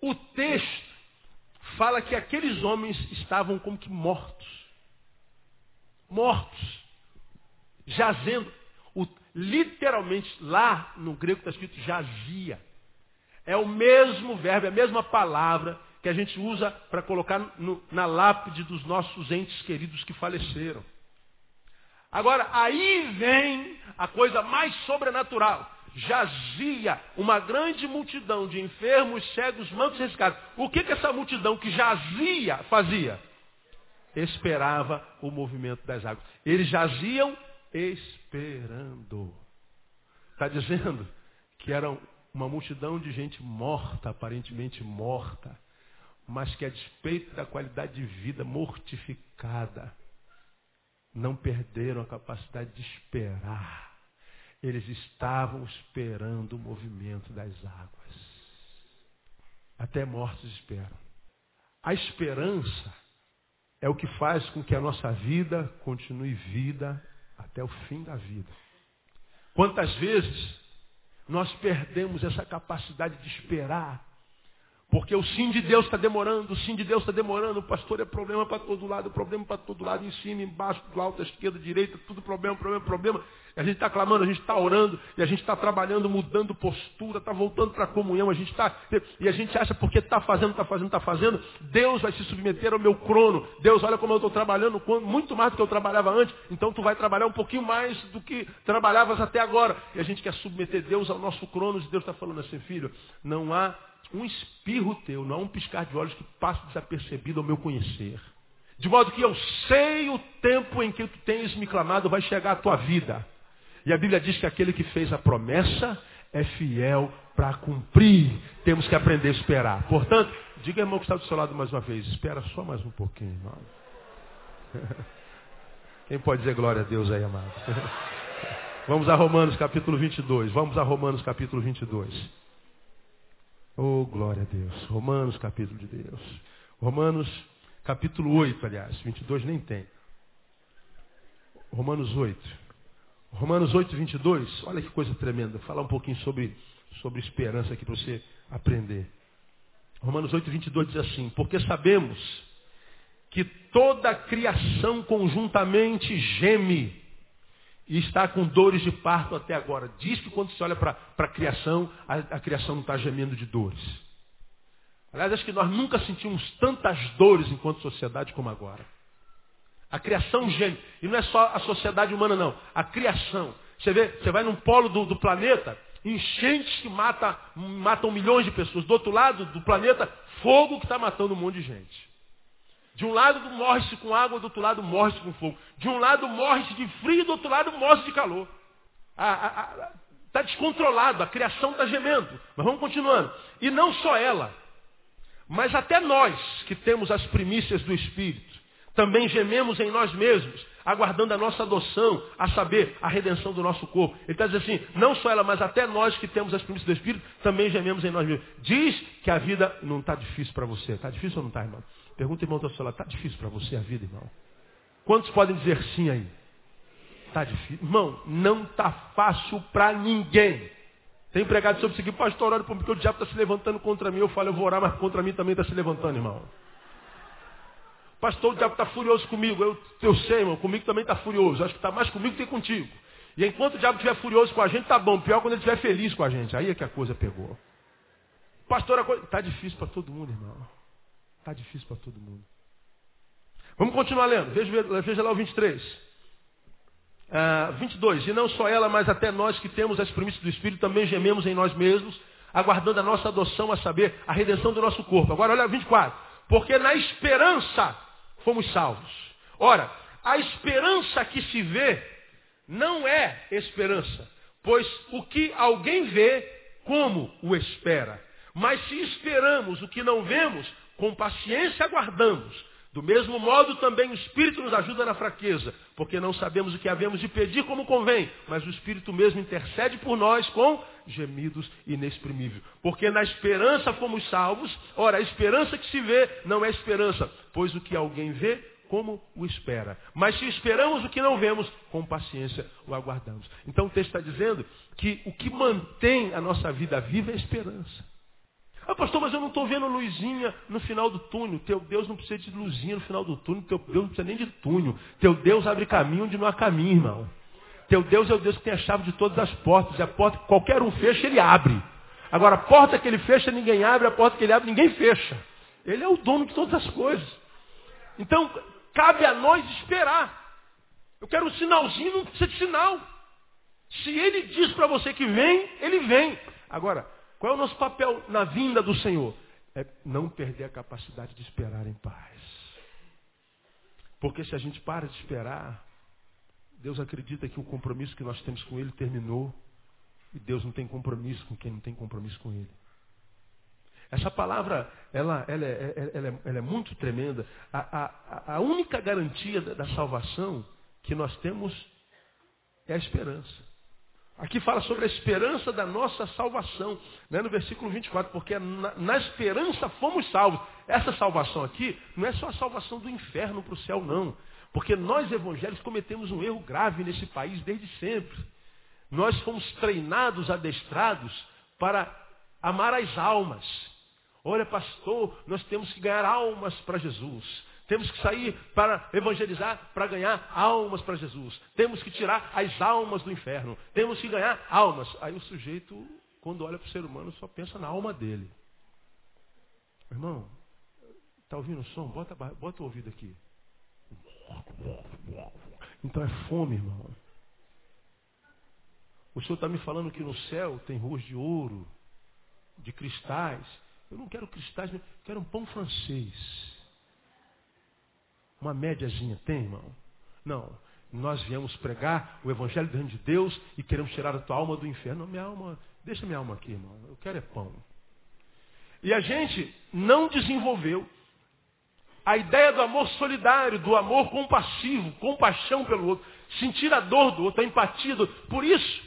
O texto fala que aqueles homens estavam como que mortos mortos, jazendo. O, literalmente, lá no grego está escrito jazia. É o mesmo verbo, é a mesma palavra que a gente usa para colocar no, na lápide dos nossos entes queridos que faleceram. Agora, aí vem a coisa mais sobrenatural. Jazia uma grande multidão de enfermos, cegos, mancos e ressecados. O que, que essa multidão que jazia fazia? esperava o movimento das águas. Eles jaziam esperando. Está dizendo que eram uma multidão de gente morta, aparentemente morta, mas que a despeito da qualidade de vida mortificada, não perderam a capacidade de esperar. Eles estavam esperando o movimento das águas. Até mortos esperam. A esperança é o que faz com que a nossa vida continue vida até o fim da vida. Quantas vezes nós perdemos essa capacidade de esperar porque o sim de Deus está demorando, o sim de Deus está demorando, o pastor é problema para todo lado, problema para todo lado, em cima, embaixo, do alto, esquerda, direita, tudo problema, problema, problema. E a gente está clamando, a gente está orando, e a gente está trabalhando, mudando postura, está voltando para a comunhão, a gente está. E a gente acha porque está fazendo, está fazendo, está fazendo, Deus vai se submeter ao meu crono. Deus, olha como eu estou trabalhando, muito mais do que eu trabalhava antes, então tu vai trabalhar um pouquinho mais do que trabalhavas até agora. E a gente quer submeter Deus ao nosso crono, e Deus está falando assim, filho, não há um espirro teu, não um piscar de olhos que passe desapercebido ao meu conhecer. De modo que eu sei o tempo em que tu tens me clamado vai chegar a tua vida. E a Bíblia diz que aquele que fez a promessa é fiel para cumprir. Temos que aprender a esperar. Portanto, diga irmão que está do seu lado mais uma vez. Espera só mais um pouquinho, irmão. Quem pode dizer glória a Deus aí, amado? Vamos a Romanos capítulo 22. Vamos a Romanos capítulo 22. Oh, glória a Deus. Romanos, capítulo de Deus. Romanos, capítulo 8, aliás. 22 nem tem. Romanos 8. Romanos 8, 22. Olha que coisa tremenda. Falar um pouquinho sobre, sobre esperança aqui para você aprender. Romanos 8, 22 diz assim: Porque sabemos que toda a criação conjuntamente geme e está com dores de parto até agora. Diz que quando se olha para a criação, a, criação não está gemendo de dores. Aliás, acho que nós nunca sentimos tantas dores enquanto sociedade como agora. A criação geme. E não é só a sociedade humana, não. A criação. Você vê, você vai num polo do, do planeta, enchentes que mata, matam milhões de pessoas. Do outro lado do planeta, fogo que está matando um monte de gente. De um lado morre-se com água, do outro lado morre-se com fogo. De um lado morre-se de frio, do outro lado morre-se de calor. Está descontrolado, a criação está gemendo. Mas vamos continuando. E não só ela, mas até nós que temos as primícias do Espírito, também gememos em nós mesmos, aguardando a nossa adoção, a saber, a redenção do nosso corpo. Ele está dizendo assim, não só ela, mas até nós que temos as primícias do Espírito, também gememos em nós mesmos. Diz que a vida não está difícil para você. Está difícil ou não está, irmão? Pergunta, irmão, do seu lado, está difícil para você a vida, irmão? Quantos podem dizer sim aí? Está difícil. Irmão, não está fácil para ninguém. Tem pregado sobre isso aqui, pastor, olha porque o diabo está se levantando contra mim. Eu falo, eu vou orar, mas contra mim também está se levantando, irmão. Pastor, o diabo está furioso comigo. Eu, eu sei, irmão, comigo também está furioso. Acho que está mais comigo do que contigo. E enquanto o diabo estiver furioso com a gente, tá bom. Pior quando ele estiver feliz com a gente. Aí é que a coisa pegou. Pastor, a coisa... Está difícil para todo mundo, irmão. Está difícil para todo mundo. Vamos continuar lendo. Veja, veja lá o 23. Uh, 22. E não só ela, mas até nós que temos as primícias do Espírito também gememos em nós mesmos, aguardando a nossa adoção, a saber, a redenção do nosso corpo. Agora olha 24. Porque na esperança fomos salvos. Ora, a esperança que se vê não é esperança, pois o que alguém vê, como o espera? Mas se esperamos o que não vemos, com paciência aguardamos. Do mesmo modo também o Espírito nos ajuda na fraqueza, porque não sabemos o que havemos de pedir como convém, mas o Espírito mesmo intercede por nós com gemidos inexprimíveis. Porque na esperança fomos salvos, ora, a esperança que se vê não é esperança, pois o que alguém vê, como o espera. Mas se esperamos o que não vemos, com paciência o aguardamos. Então o texto está dizendo que o que mantém a nossa vida viva é a esperança. Ah, pastor, mas eu não estou vendo luzinha no final do túnel. Teu Deus não precisa de luzinha no final do túnel. Teu Deus não precisa nem de túnel. Teu Deus abre caminho onde não há caminho, irmão. Teu Deus é o Deus que tem a chave de todas as portas. E a porta que qualquer um fecha, ele abre. Agora, a porta que ele fecha, ninguém abre. A porta que ele abre, ninguém fecha. Ele é o dono de todas as coisas. Então, cabe a nós esperar. Eu quero um sinalzinho, não precisa de sinal. Se ele diz para você que vem, ele vem. Agora, qual é o nosso papel na vinda do Senhor? É não perder a capacidade de esperar em paz. Porque se a gente para de esperar, Deus acredita que o compromisso que nós temos com Ele terminou. E Deus não tem compromisso com quem não tem compromisso com Ele. Essa palavra, ela, ela, é, ela, é, ela é, muito tremenda. A, a, a única garantia da, da salvação que nós temos é a esperança. Aqui fala sobre a esperança da nossa salvação, né, no versículo 24, porque na, na, esperança fomos salvos. Essa salvação aqui não é só a salvação do inferno para o céu, não. Porque nós evangélicos cometemos um erro grave nesse país desde sempre. Nós fomos treinados, adestrados para amar as almas. Olha, pastor, nós temos que ganhar almas para Jesus. Temos que sair para evangelizar, para ganhar almas para Jesus. Temos que tirar as almas do inferno. Temos que ganhar almas. Aí o sujeito, quando olha para o ser humano, só pensa na alma dele. Irmão, está ouvindo o som? Bota, bota o ouvido aqui. Então é fome, irmão. O Senhor está me falando que no céu tem ruas de ouro, de cristais. Eu não quero cristais, eu quero um pão francês. Uma médiazinha, tem, irmão? Não. Nós viemos pregar o Evangelho do Reino de Deus e queremos tirar a tua alma do inferno. Minha alma, deixa minha alma aqui, irmão. Eu quero é pão. E a gente não desenvolveu a ideia do amor solidário, do amor compassivo, compaixão pelo outro, sentir a dor do outro, a empatia do outro. Por isso,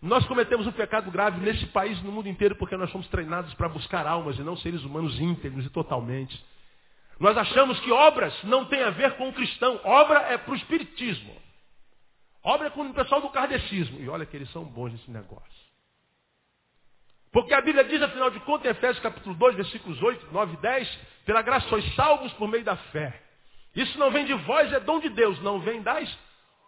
nós cometemos um pecado grave nesse país e no mundo inteiro, porque nós somos treinados para buscar almas e não seres humanos íntegros e totalmente. Nós achamos que obras não têm a ver com o cristão. Obra é para o espiritismo. Obra é com o pessoal do kardecismo. E olha que eles são bons nesse negócio. Porque a Bíblia diz, afinal de contas, em Efésios capítulo 2, versículos 8, 9 e 10, pela graça sois salvos por meio da fé. Isso não vem de vós, é dom de Deus, não vem das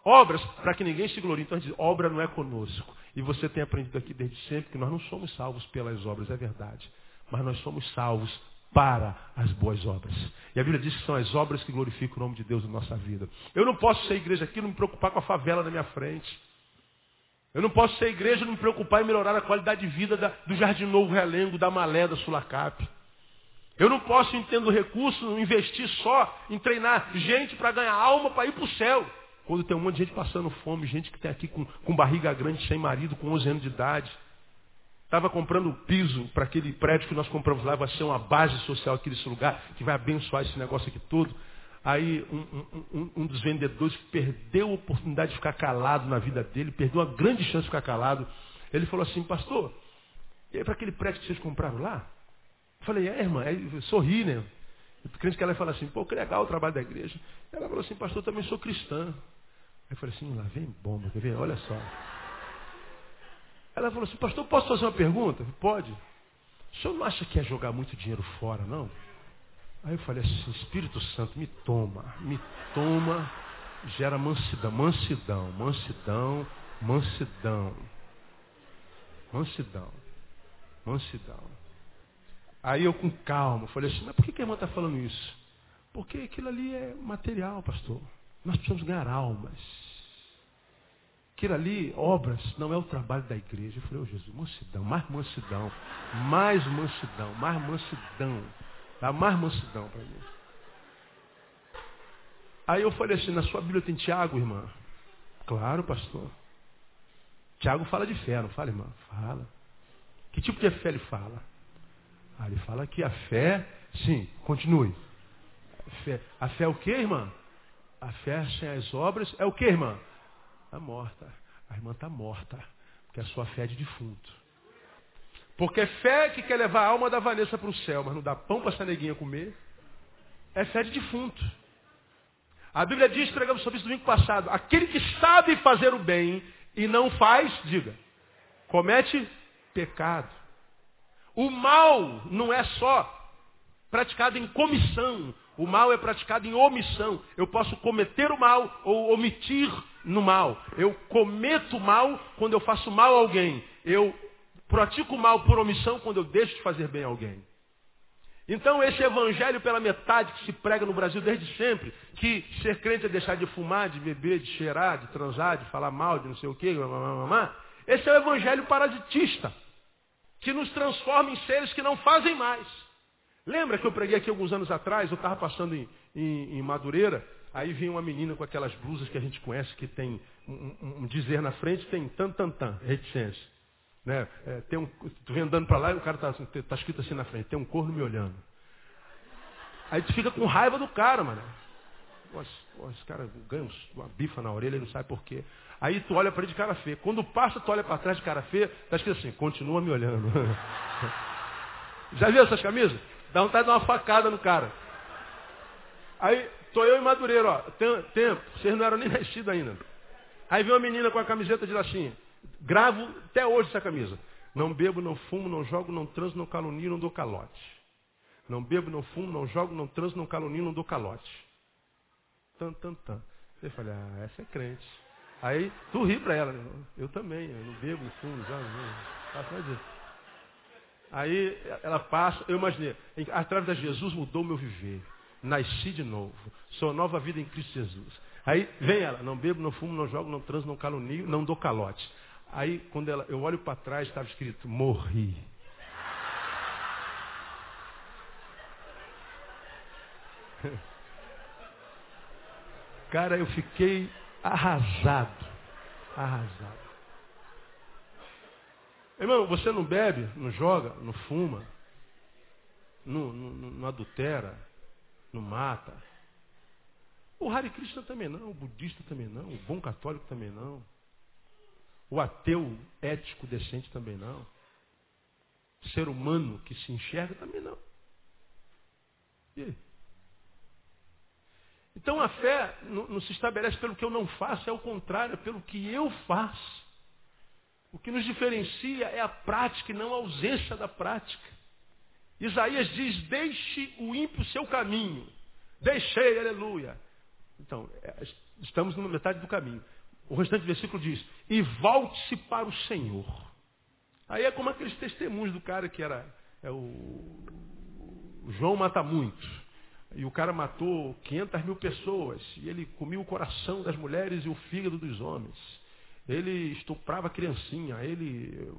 obras, para que ninguém se glorie. Então, diz, obra não é conosco. E você tem aprendido aqui desde sempre que nós não somos salvos pelas obras, é verdade. Mas nós somos salvos para as boas obras. E a Bíblia diz que são as obras que glorificam o nome de Deus na nossa vida. Eu não posso ser igreja aqui e não me preocupar com a favela na minha frente. Eu não posso ser igreja e não me preocupar em melhorar a qualidade de vida da, do Jardim Novo Relengo, da Malé, da Sulacap. Eu não posso, entendo recurso, investir só em treinar gente para ganhar alma para ir para o céu. Quando tem um monte de gente passando fome, gente que está aqui com, com barriga grande, sem marido, com 11 anos de idade. Estava comprando piso para aquele prédio que nós compramos lá, vai ser uma base social aqui nesse lugar, que vai abençoar esse negócio aqui todo. Aí um, um, um, dos vendedores perdeu a oportunidade de ficar calado na vida dele, perdeu uma grande chance de ficar calado. Ele falou assim, pastor, e aí para aquele prédio que vocês compraram lá? Eu falei, é, irmã, aí sorri, né? O crente que ela fala assim, pô, que legal o trabalho da igreja. Ela falou assim, pastor, eu também sou cristã. Aí eu falei assim, lá vem bomba, quer ver? Olha só. Ela falou assim, pastor, posso fazer uma pergunta? Pode. O senhor não acha que é jogar muito dinheiro fora, não? Aí eu falei assim, Espírito Santo, me toma, me toma, gera mansidão, mansidão, mansidão, mansidão, mansidão, mansidão. Aí eu com calma falei assim, mas por que a irmã está falando isso? Porque aquilo ali é material, pastor. Nós precisamos ganhar almas. Aquilo ali, obras, não é o trabalho da igreja. Eu falei, oh, Jesus, mansidão, mais mansidão, mais mansidão, mais mansidão. Dá mais mansidão para mim. Aí eu falei assim, na sua Bíblia tem Tiago, irmã? Claro, pastor. Tiago fala de fé, não fala, irmã? Fala. Que tipo de fé ele fala? Ah, ele fala que a fé, sim, continue. A fé, a fé é o que, irmã? A fé sem as obras é o que, irmã? Está morta. A irmã está morta. Porque a sua fé é de defunto. Porque fé que quer levar a alma da Vanessa para o céu, mas não dá pão para essa neguinha comer, é fé de defunto. A Bíblia diz, pregamos sobre isso domingo passado, aquele que sabe fazer o bem e não faz, diga, comete pecado. O mal não é só praticado em comissão, o mal é praticado em omissão. Eu posso cometer o mal ou omitir no mal. Eu cometo mal quando eu faço mal a alguém. Eu pratico o mal por omissão quando eu deixo de fazer bem a alguém. Então esse evangelho pela metade que se prega no Brasil desde sempre, que ser crente é deixar de fumar, de beber, de cheirar, de transar, de falar mal, de não sei o quê, esse é o evangelho parasitista, que nos transforma em seres que não fazem mais. Lembra que eu preguei aqui alguns anos atrás, eu estava passando em, em, em, Madureira, Aí vem uma menina com aquelas blusas que a gente conhece, que tem um, um, dizer na frente, tem tan, tan, tan, reticência. Né? É, tem um, tu vem andando para lá e o cara está tá escrito assim na frente, tem um corno me olhando. Aí tu fica com raiva do cara, mano. esse cara ganha uma bifa na orelha e não sabe por quê. Aí tu olha para ele de cara feia. Quando passa, tu olha para trás de cara feia, tá escrito assim, continua me olhando. Já viu essas camisas? Dá vontade de dar uma facada no cara. Aí, tô eu e Madureiro, ó. Tempo, vocês não eram nem nascidos ainda. Aí vem uma menina com a camiseta de lacinha. Gravo até hoje essa camisa. Não bebo, não fumo, não jogo, não transo, não calunio, não dou calote. Não bebo, não fumo, não jogo, não transo, não calunio, não dou calote. Tan, tan, tan. Eu falei, ah, essa é crente. Aí tu ri pra ela. Eu também, eu não bebo, não fumo, não jogo, não. Aí ela passa, eu imaginei, através de Jesus mudou o meu viver. Nasci de novo. Sou nova vida em Cristo Jesus. Aí vem ela, não bebo, não fumo, não jogo, não transo, não calunio, não dou calote. Aí quando ela, eu olho para trás, estava escrito, morri. Cara, eu fiquei arrasado. Arrasado. Irmão, você não bebe, não joga, não fuma, não, não, não adultera, não mata. O Hare Krishna também não, o budista também não, o bom católico também não. O ateu ético decente também não. O ser humano que se enxerga também não. E? Então a fé não, não se estabelece pelo que eu não faço, é o contrário, é pelo que eu faço. O que nos diferencia é a prática e não a ausência da prática. Isaías diz: Deixe o ímpio seu caminho. Deixei, aleluia. Então, é, estamos numa metade do caminho. O restante do versículo diz: E volte-se para o Senhor. Aí é como aqueles testemunhos do cara que era é o, o João mata muito. E o cara matou 500 mil pessoas. E ele comia o coração das mulheres e o fígado dos homens. Ele estuprava a criancinha, ele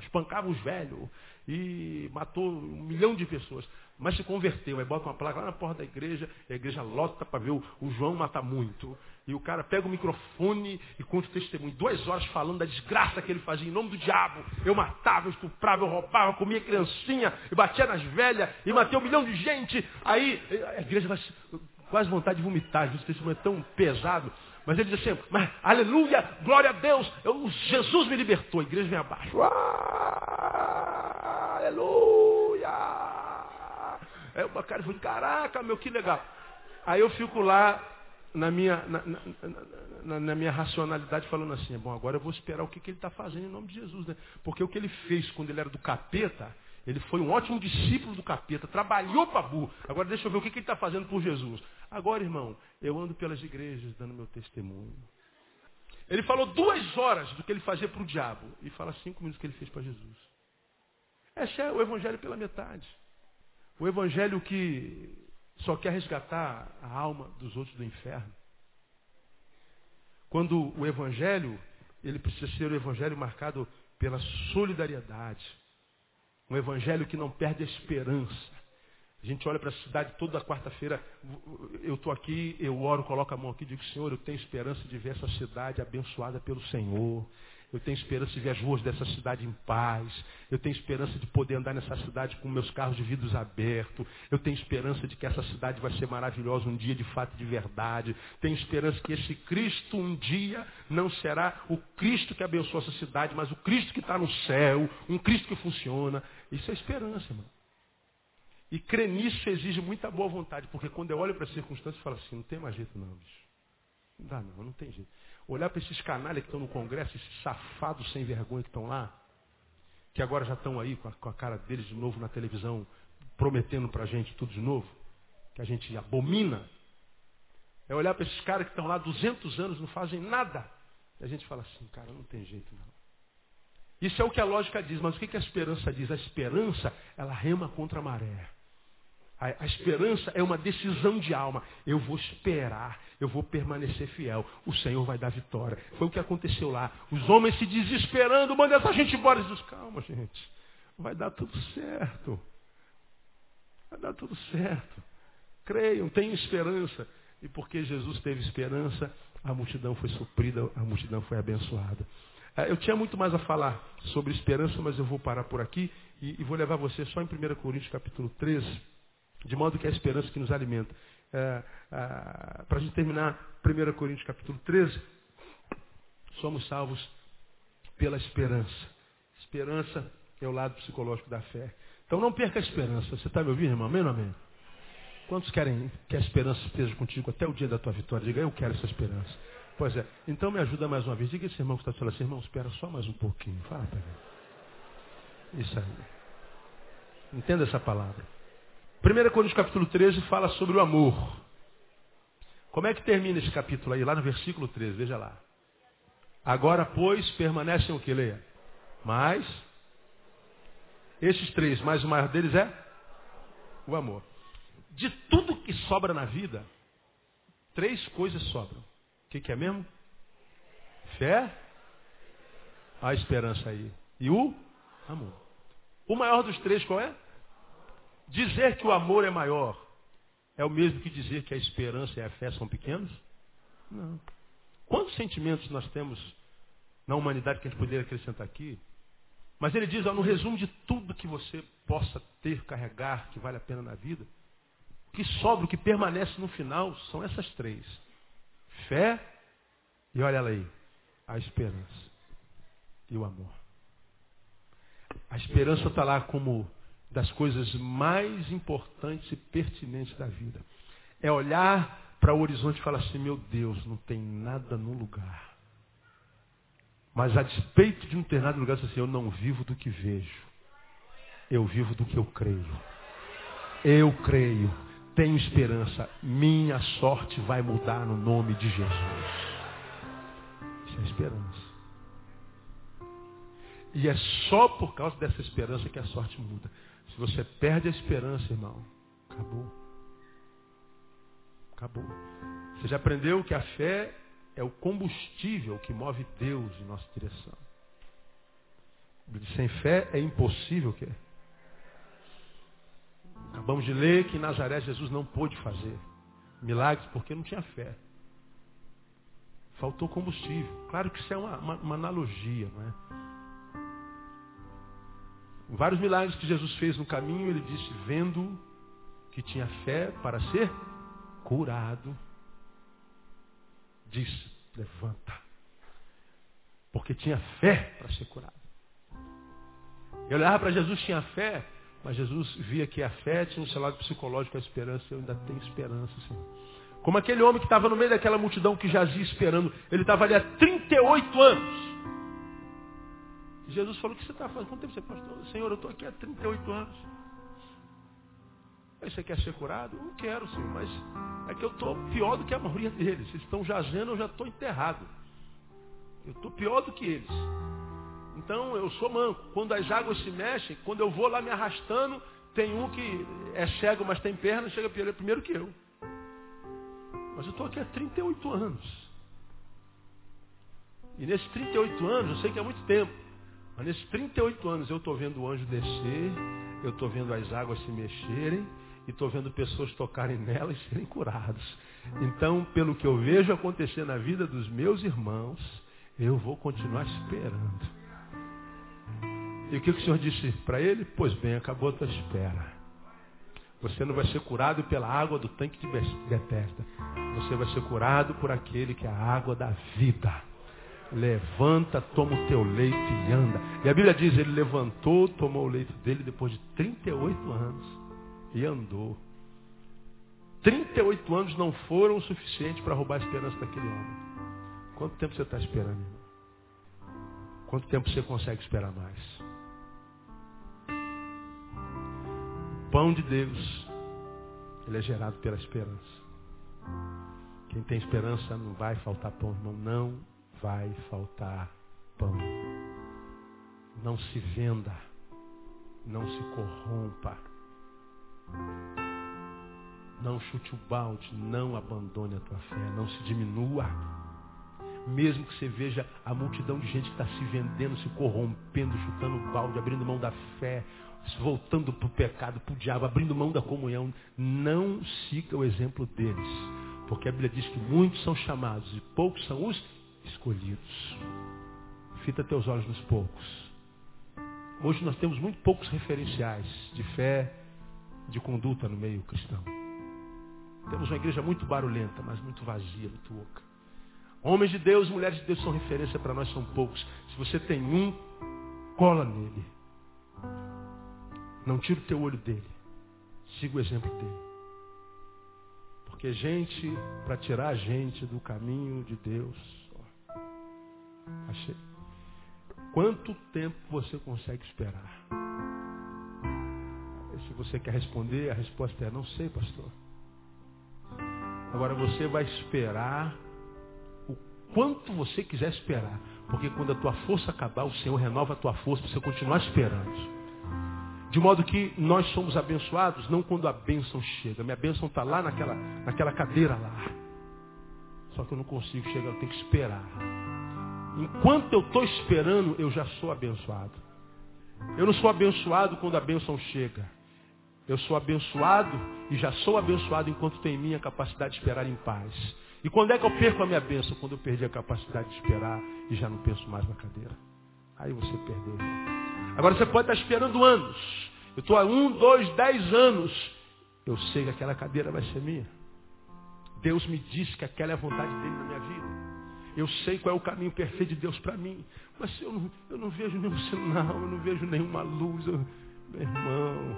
espancava os velhos e matou um milhão de pessoas. Mas se converteu, aí bota uma placa lá na porta da igreja, a igreja lota para ver o, o, João matar muito. E o cara pega o microfone e conta o testemunho. Duas horas falando da desgraça que ele fazia em nome do diabo. Eu matava, eu estuprava, eu roubava, comia criancinha, e batia nas velhas, e matei um milhão de gente. Aí a igreja vai quase vontade de vomitar, esse testemunho é tão pesado. Mas ele diz assim, mas aleluia, glória a Deus, eu, Jesus me libertou. A igreja vem abaixo. Aleluia. Aí o cara falou, caraca, meu, que legal. Aí eu fico lá na minha, na, na, na, na, minha racionalidade falando assim, bom, agora eu vou esperar o que, que ele está fazendo em nome de Jesus, né? Porque o que ele fez quando ele era do capeta, ele foi um ótimo discípulo do capeta, trabalhou para burro. Agora deixa eu ver o que, que ele está fazendo por Jesus. Agora, irmão, eu ando pelas igrejas dando meu testemunho. Ele falou duas horas do que ele fazia para o diabo e fala cinco minutos do que ele fez para Jesus. Esse é o evangelho pela metade. O evangelho que só quer resgatar a alma dos outros do inferno. Quando o evangelho, ele precisa ser o evangelho marcado pela solidariedade. Um evangelho que não perde a esperança. A gente olha para a cidade toda quarta-feira, eu estou aqui, eu oro, coloco a mão aqui e digo, Senhor, eu tenho esperança de ver essa cidade abençoada pelo Senhor. Eu tenho esperança de ver as ruas dessa cidade em paz. Eu tenho esperança de poder andar nessa cidade com meus carros de vidros abertos. Eu tenho esperança de que essa cidade vai ser maravilhosa um dia de fato de verdade. Tenho esperança que esse Cristo um dia não será o Cristo que abençoa essa cidade, mas o Cristo que está no céu, um Cristo que funciona. Isso é esperança, irmão. E crer nisso exige muita boa vontade, porque quando eu olho para as circunstâncias, eu falo assim, não tem mais jeito não, bicho. Não dá não, não tem jeito. Olhar para esses canalhas que estão no Congresso, esses safados sem vergonha que estão lá, que agora já estão aí com a, com a cara deles de novo na televisão, prometendo para a gente tudo de novo, que a gente abomina. É olhar para esses caras que estão lá 200 anos, não fazem nada. E a gente fala assim, cara, não tem jeito não. Isso é o que a lógica diz, mas o que, a esperança diz? A esperança, ela rema contra a maré. A, a, esperança é uma decisão de alma. Eu vou esperar, eu vou permanecer fiel. O Senhor vai dar vitória. Foi o que aconteceu lá. Os homens se desesperando, manda essa gente embora. Jesus, calma, gente. Vai dar tudo certo. Vai dar tudo certo. Creiam, tenham esperança. E porque Jesus teve esperança, a multidão foi suprida, a multidão foi abençoada. É, eu tinha muito mais a falar sobre esperança, mas eu vou parar por aqui e, e vou levar você só em 1 Coríntios capítulo 13, de modo que é a esperança que nos alimenta. É, é, Para a gente terminar 1 Coríntios capítulo 13, somos salvos pela esperança. Esperança é o lado psicológico da fé. Então não perca a esperança. Você está me ouvindo, irmão? Amém ou amém? Quantos querem que a esperança esteja contigo até o dia da tua vitória? Diga, eu quero essa esperança. Pois é. Então me ajuda mais uma vez. Diga esse irmão que está falando assim, irmão, espera só mais um pouquinho. Fala para mim. Isso aí. Entenda essa palavra. 1 Coríntios capítulo 13 fala sobre o amor. Como é que termina esse capítulo aí? Lá no versículo 13, veja lá. Agora, pois, permanecem o que, leia? Mas, esses três, mas o maior deles é o amor. De tudo que sobra na vida, três coisas sobram. O que, que é mesmo? Fé, a esperança aí. E o amor. O maior dos três qual é? Dizer que o amor é maior é o mesmo que dizer que a esperança e a fé são pequenos? Não. Quantos sentimentos nós temos na humanidade que a gente poderia acrescentar aqui? Mas ele diz, ó, no resumo de tudo que você possa ter, carregar, que vale a pena na vida, o que sobra, o que permanece no final, são essas três. Fé, e olha ela aí, a esperança e o amor. A esperança está lá como das coisas mais importantes e pertinentes da vida. É olhar para o horizonte e falar assim, meu Deus, não tem nada no lugar. Mas a despeito de não ter nada no lugar, assim, eu não vivo do que vejo. Eu vivo do que eu creio. Eu creio. Tenho esperança. Minha sorte vai mudar no nome de Jesus. Isso é esperança. E é só por causa dessa esperança que a sorte muda. Se você perde a esperança, irmão, acabou. Acabou. Você já aprendeu que a fé é o combustível que move Deus em nossa direção. Sem fé é impossível o quê? Acabamos de ler que em Nazaré Jesus não pôde fazer milagres porque não tinha fé. Faltou combustível. Claro que isso é uma, uma, uma analogia, não é? Vários milagres que Jesus fez no caminho, ele disse, vendo que tinha fé para ser curado, disse, levanta. Porque tinha fé para ser curado. Eu olhava para Jesus, tinha fé, mas Jesus via que a fé tinha um seu lado psicológico, a esperança, eu ainda tenho esperança, Senhor. Como aquele homem que estava no meio daquela multidão que jazia esperando, ele estava ali há 38 anos. Jesus falou, o que você está fazendo? Quanto tempo você pastor? Senhor, eu estou aqui há 38 anos. Aí você quer ser curado? Eu não quero, Senhor, mas é que eu estou pior do que a maioria deles. Eles estão jazendo, eu já estou enterrado. Eu estou pior do que eles. Então eu sou manco. Quando as águas se mexem, quando eu vou lá me arrastando, tem um que é cego, mas tem perna, chega primeiro que eu. Mas eu estou aqui há 38 anos. E nesses 38 anos, eu sei que é muito tempo. Mas nesses 38 anos eu estou vendo o anjo descer, eu estou vendo as águas se mexerem, e estou vendo pessoas tocarem nela e serem curadas. Então, pelo que eu vejo acontecer na vida dos meus irmãos, eu vou continuar esperando. E o que o Senhor disse para ele? Pois bem, acabou a tua espera. Você não vai ser curado pela água do tanque de Betesda. Você vai ser curado por aquele que é a água da vida. Levanta, toma o teu leito e anda. E a Bíblia diz, ele levantou, tomou o leito dele depois de 38 anos e andou. 38 anos não foram o suficiente para roubar a esperança daquele homem. Quanto tempo você está esperando, irmão? Quanto tempo você consegue esperar mais? O pão de Deus, ele é gerado pela esperança. Quem tem esperança não vai faltar pão, irmão. Não vai faltar pão. Não se venda. Não se corrompa não chute o balde, não abandone a tua fé, não se diminua. Mesmo que você veja a multidão de gente que está se vendendo, se corrompendo, chutando o balde, abrindo mão da fé, voltando para o pecado, para o diabo, abrindo mão da comunhão, não siga o exemplo deles. Porque a Bíblia diz que muitos são chamados e poucos são os escolhidos. Fita teus olhos nos poucos. Hoje nós temos muito poucos referenciais de fé, de conduta no meio cristão. Temos uma igreja muito barulhenta, mas muito vazia, muito oca. Homens de Deus, mulheres de Deus são referência para nós, são poucos. Se você tem um, cola nele. Não tira o teu olho dele. Siga o exemplo dele. Porque gente, para tirar a gente do caminho de Deus, achei. Quanto tempo você consegue esperar? Se você quer responder, a resposta é não sei, pastor. Agora você vai esperar o quanto você quiser esperar. Porque quando a tua força acabar, o Senhor renova a tua força para você continuar esperando. De modo que nós somos abençoados não quando a bênção chega. Minha bênção está lá naquela, naquela cadeira lá. Só que eu não consigo chegar, eu tenho que esperar. Enquanto eu estou esperando, eu já sou abençoado. Eu não sou abençoado quando a bênção chega. Eu sou abençoado e já sou abençoado enquanto tenho em mim a capacidade de esperar em paz. E quando é que eu perco a minha bênção? Quando eu perdi a capacidade de esperar e já não penso mais na cadeira. Aí você perdeu. Agora você pode estar esperando anos. Eu estou há um, dois, dez anos. Eu sei que aquela cadeira vai ser minha. Deus me disse que aquela é a vontade dele na minha vida. Eu sei qual é o caminho perfeito de Deus para mim. Mas eu não, eu não vejo nenhum sinal, eu não vejo nenhuma luz. Eu, meu irmão,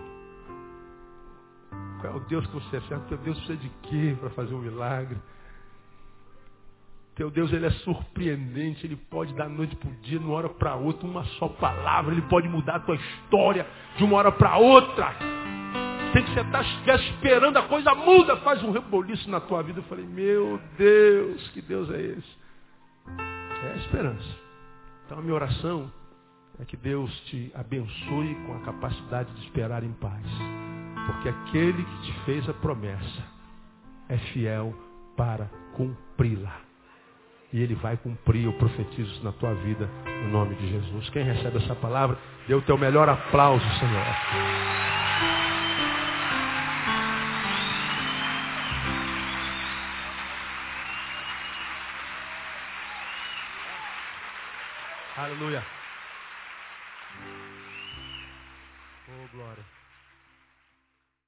qual é o Deus que você serve? Teu Deus precisa de quê para fazer um milagre? Teu Deus, ele é surpreendente, ele pode dar noite para o dia, de uma hora para outra, uma só palavra, ele pode mudar a tua história de uma hora para outra. Sem que você tá estiver esperando, a coisa muda, faz um reboliço na tua vida. Eu falei, meu Deus, que Deus é esse? É a esperança. Então a minha oração é que Deus te abençoe com a capacidade de esperar em paz. Porque aquele que te fez a promessa é fiel para cumpri-la. E ele vai cumprir, eu profetizo na tua vida, no nome de Jesus. Quem recebe essa palavra, dê o teu melhor aplauso, Senhor. Aleluia. Oh, glória.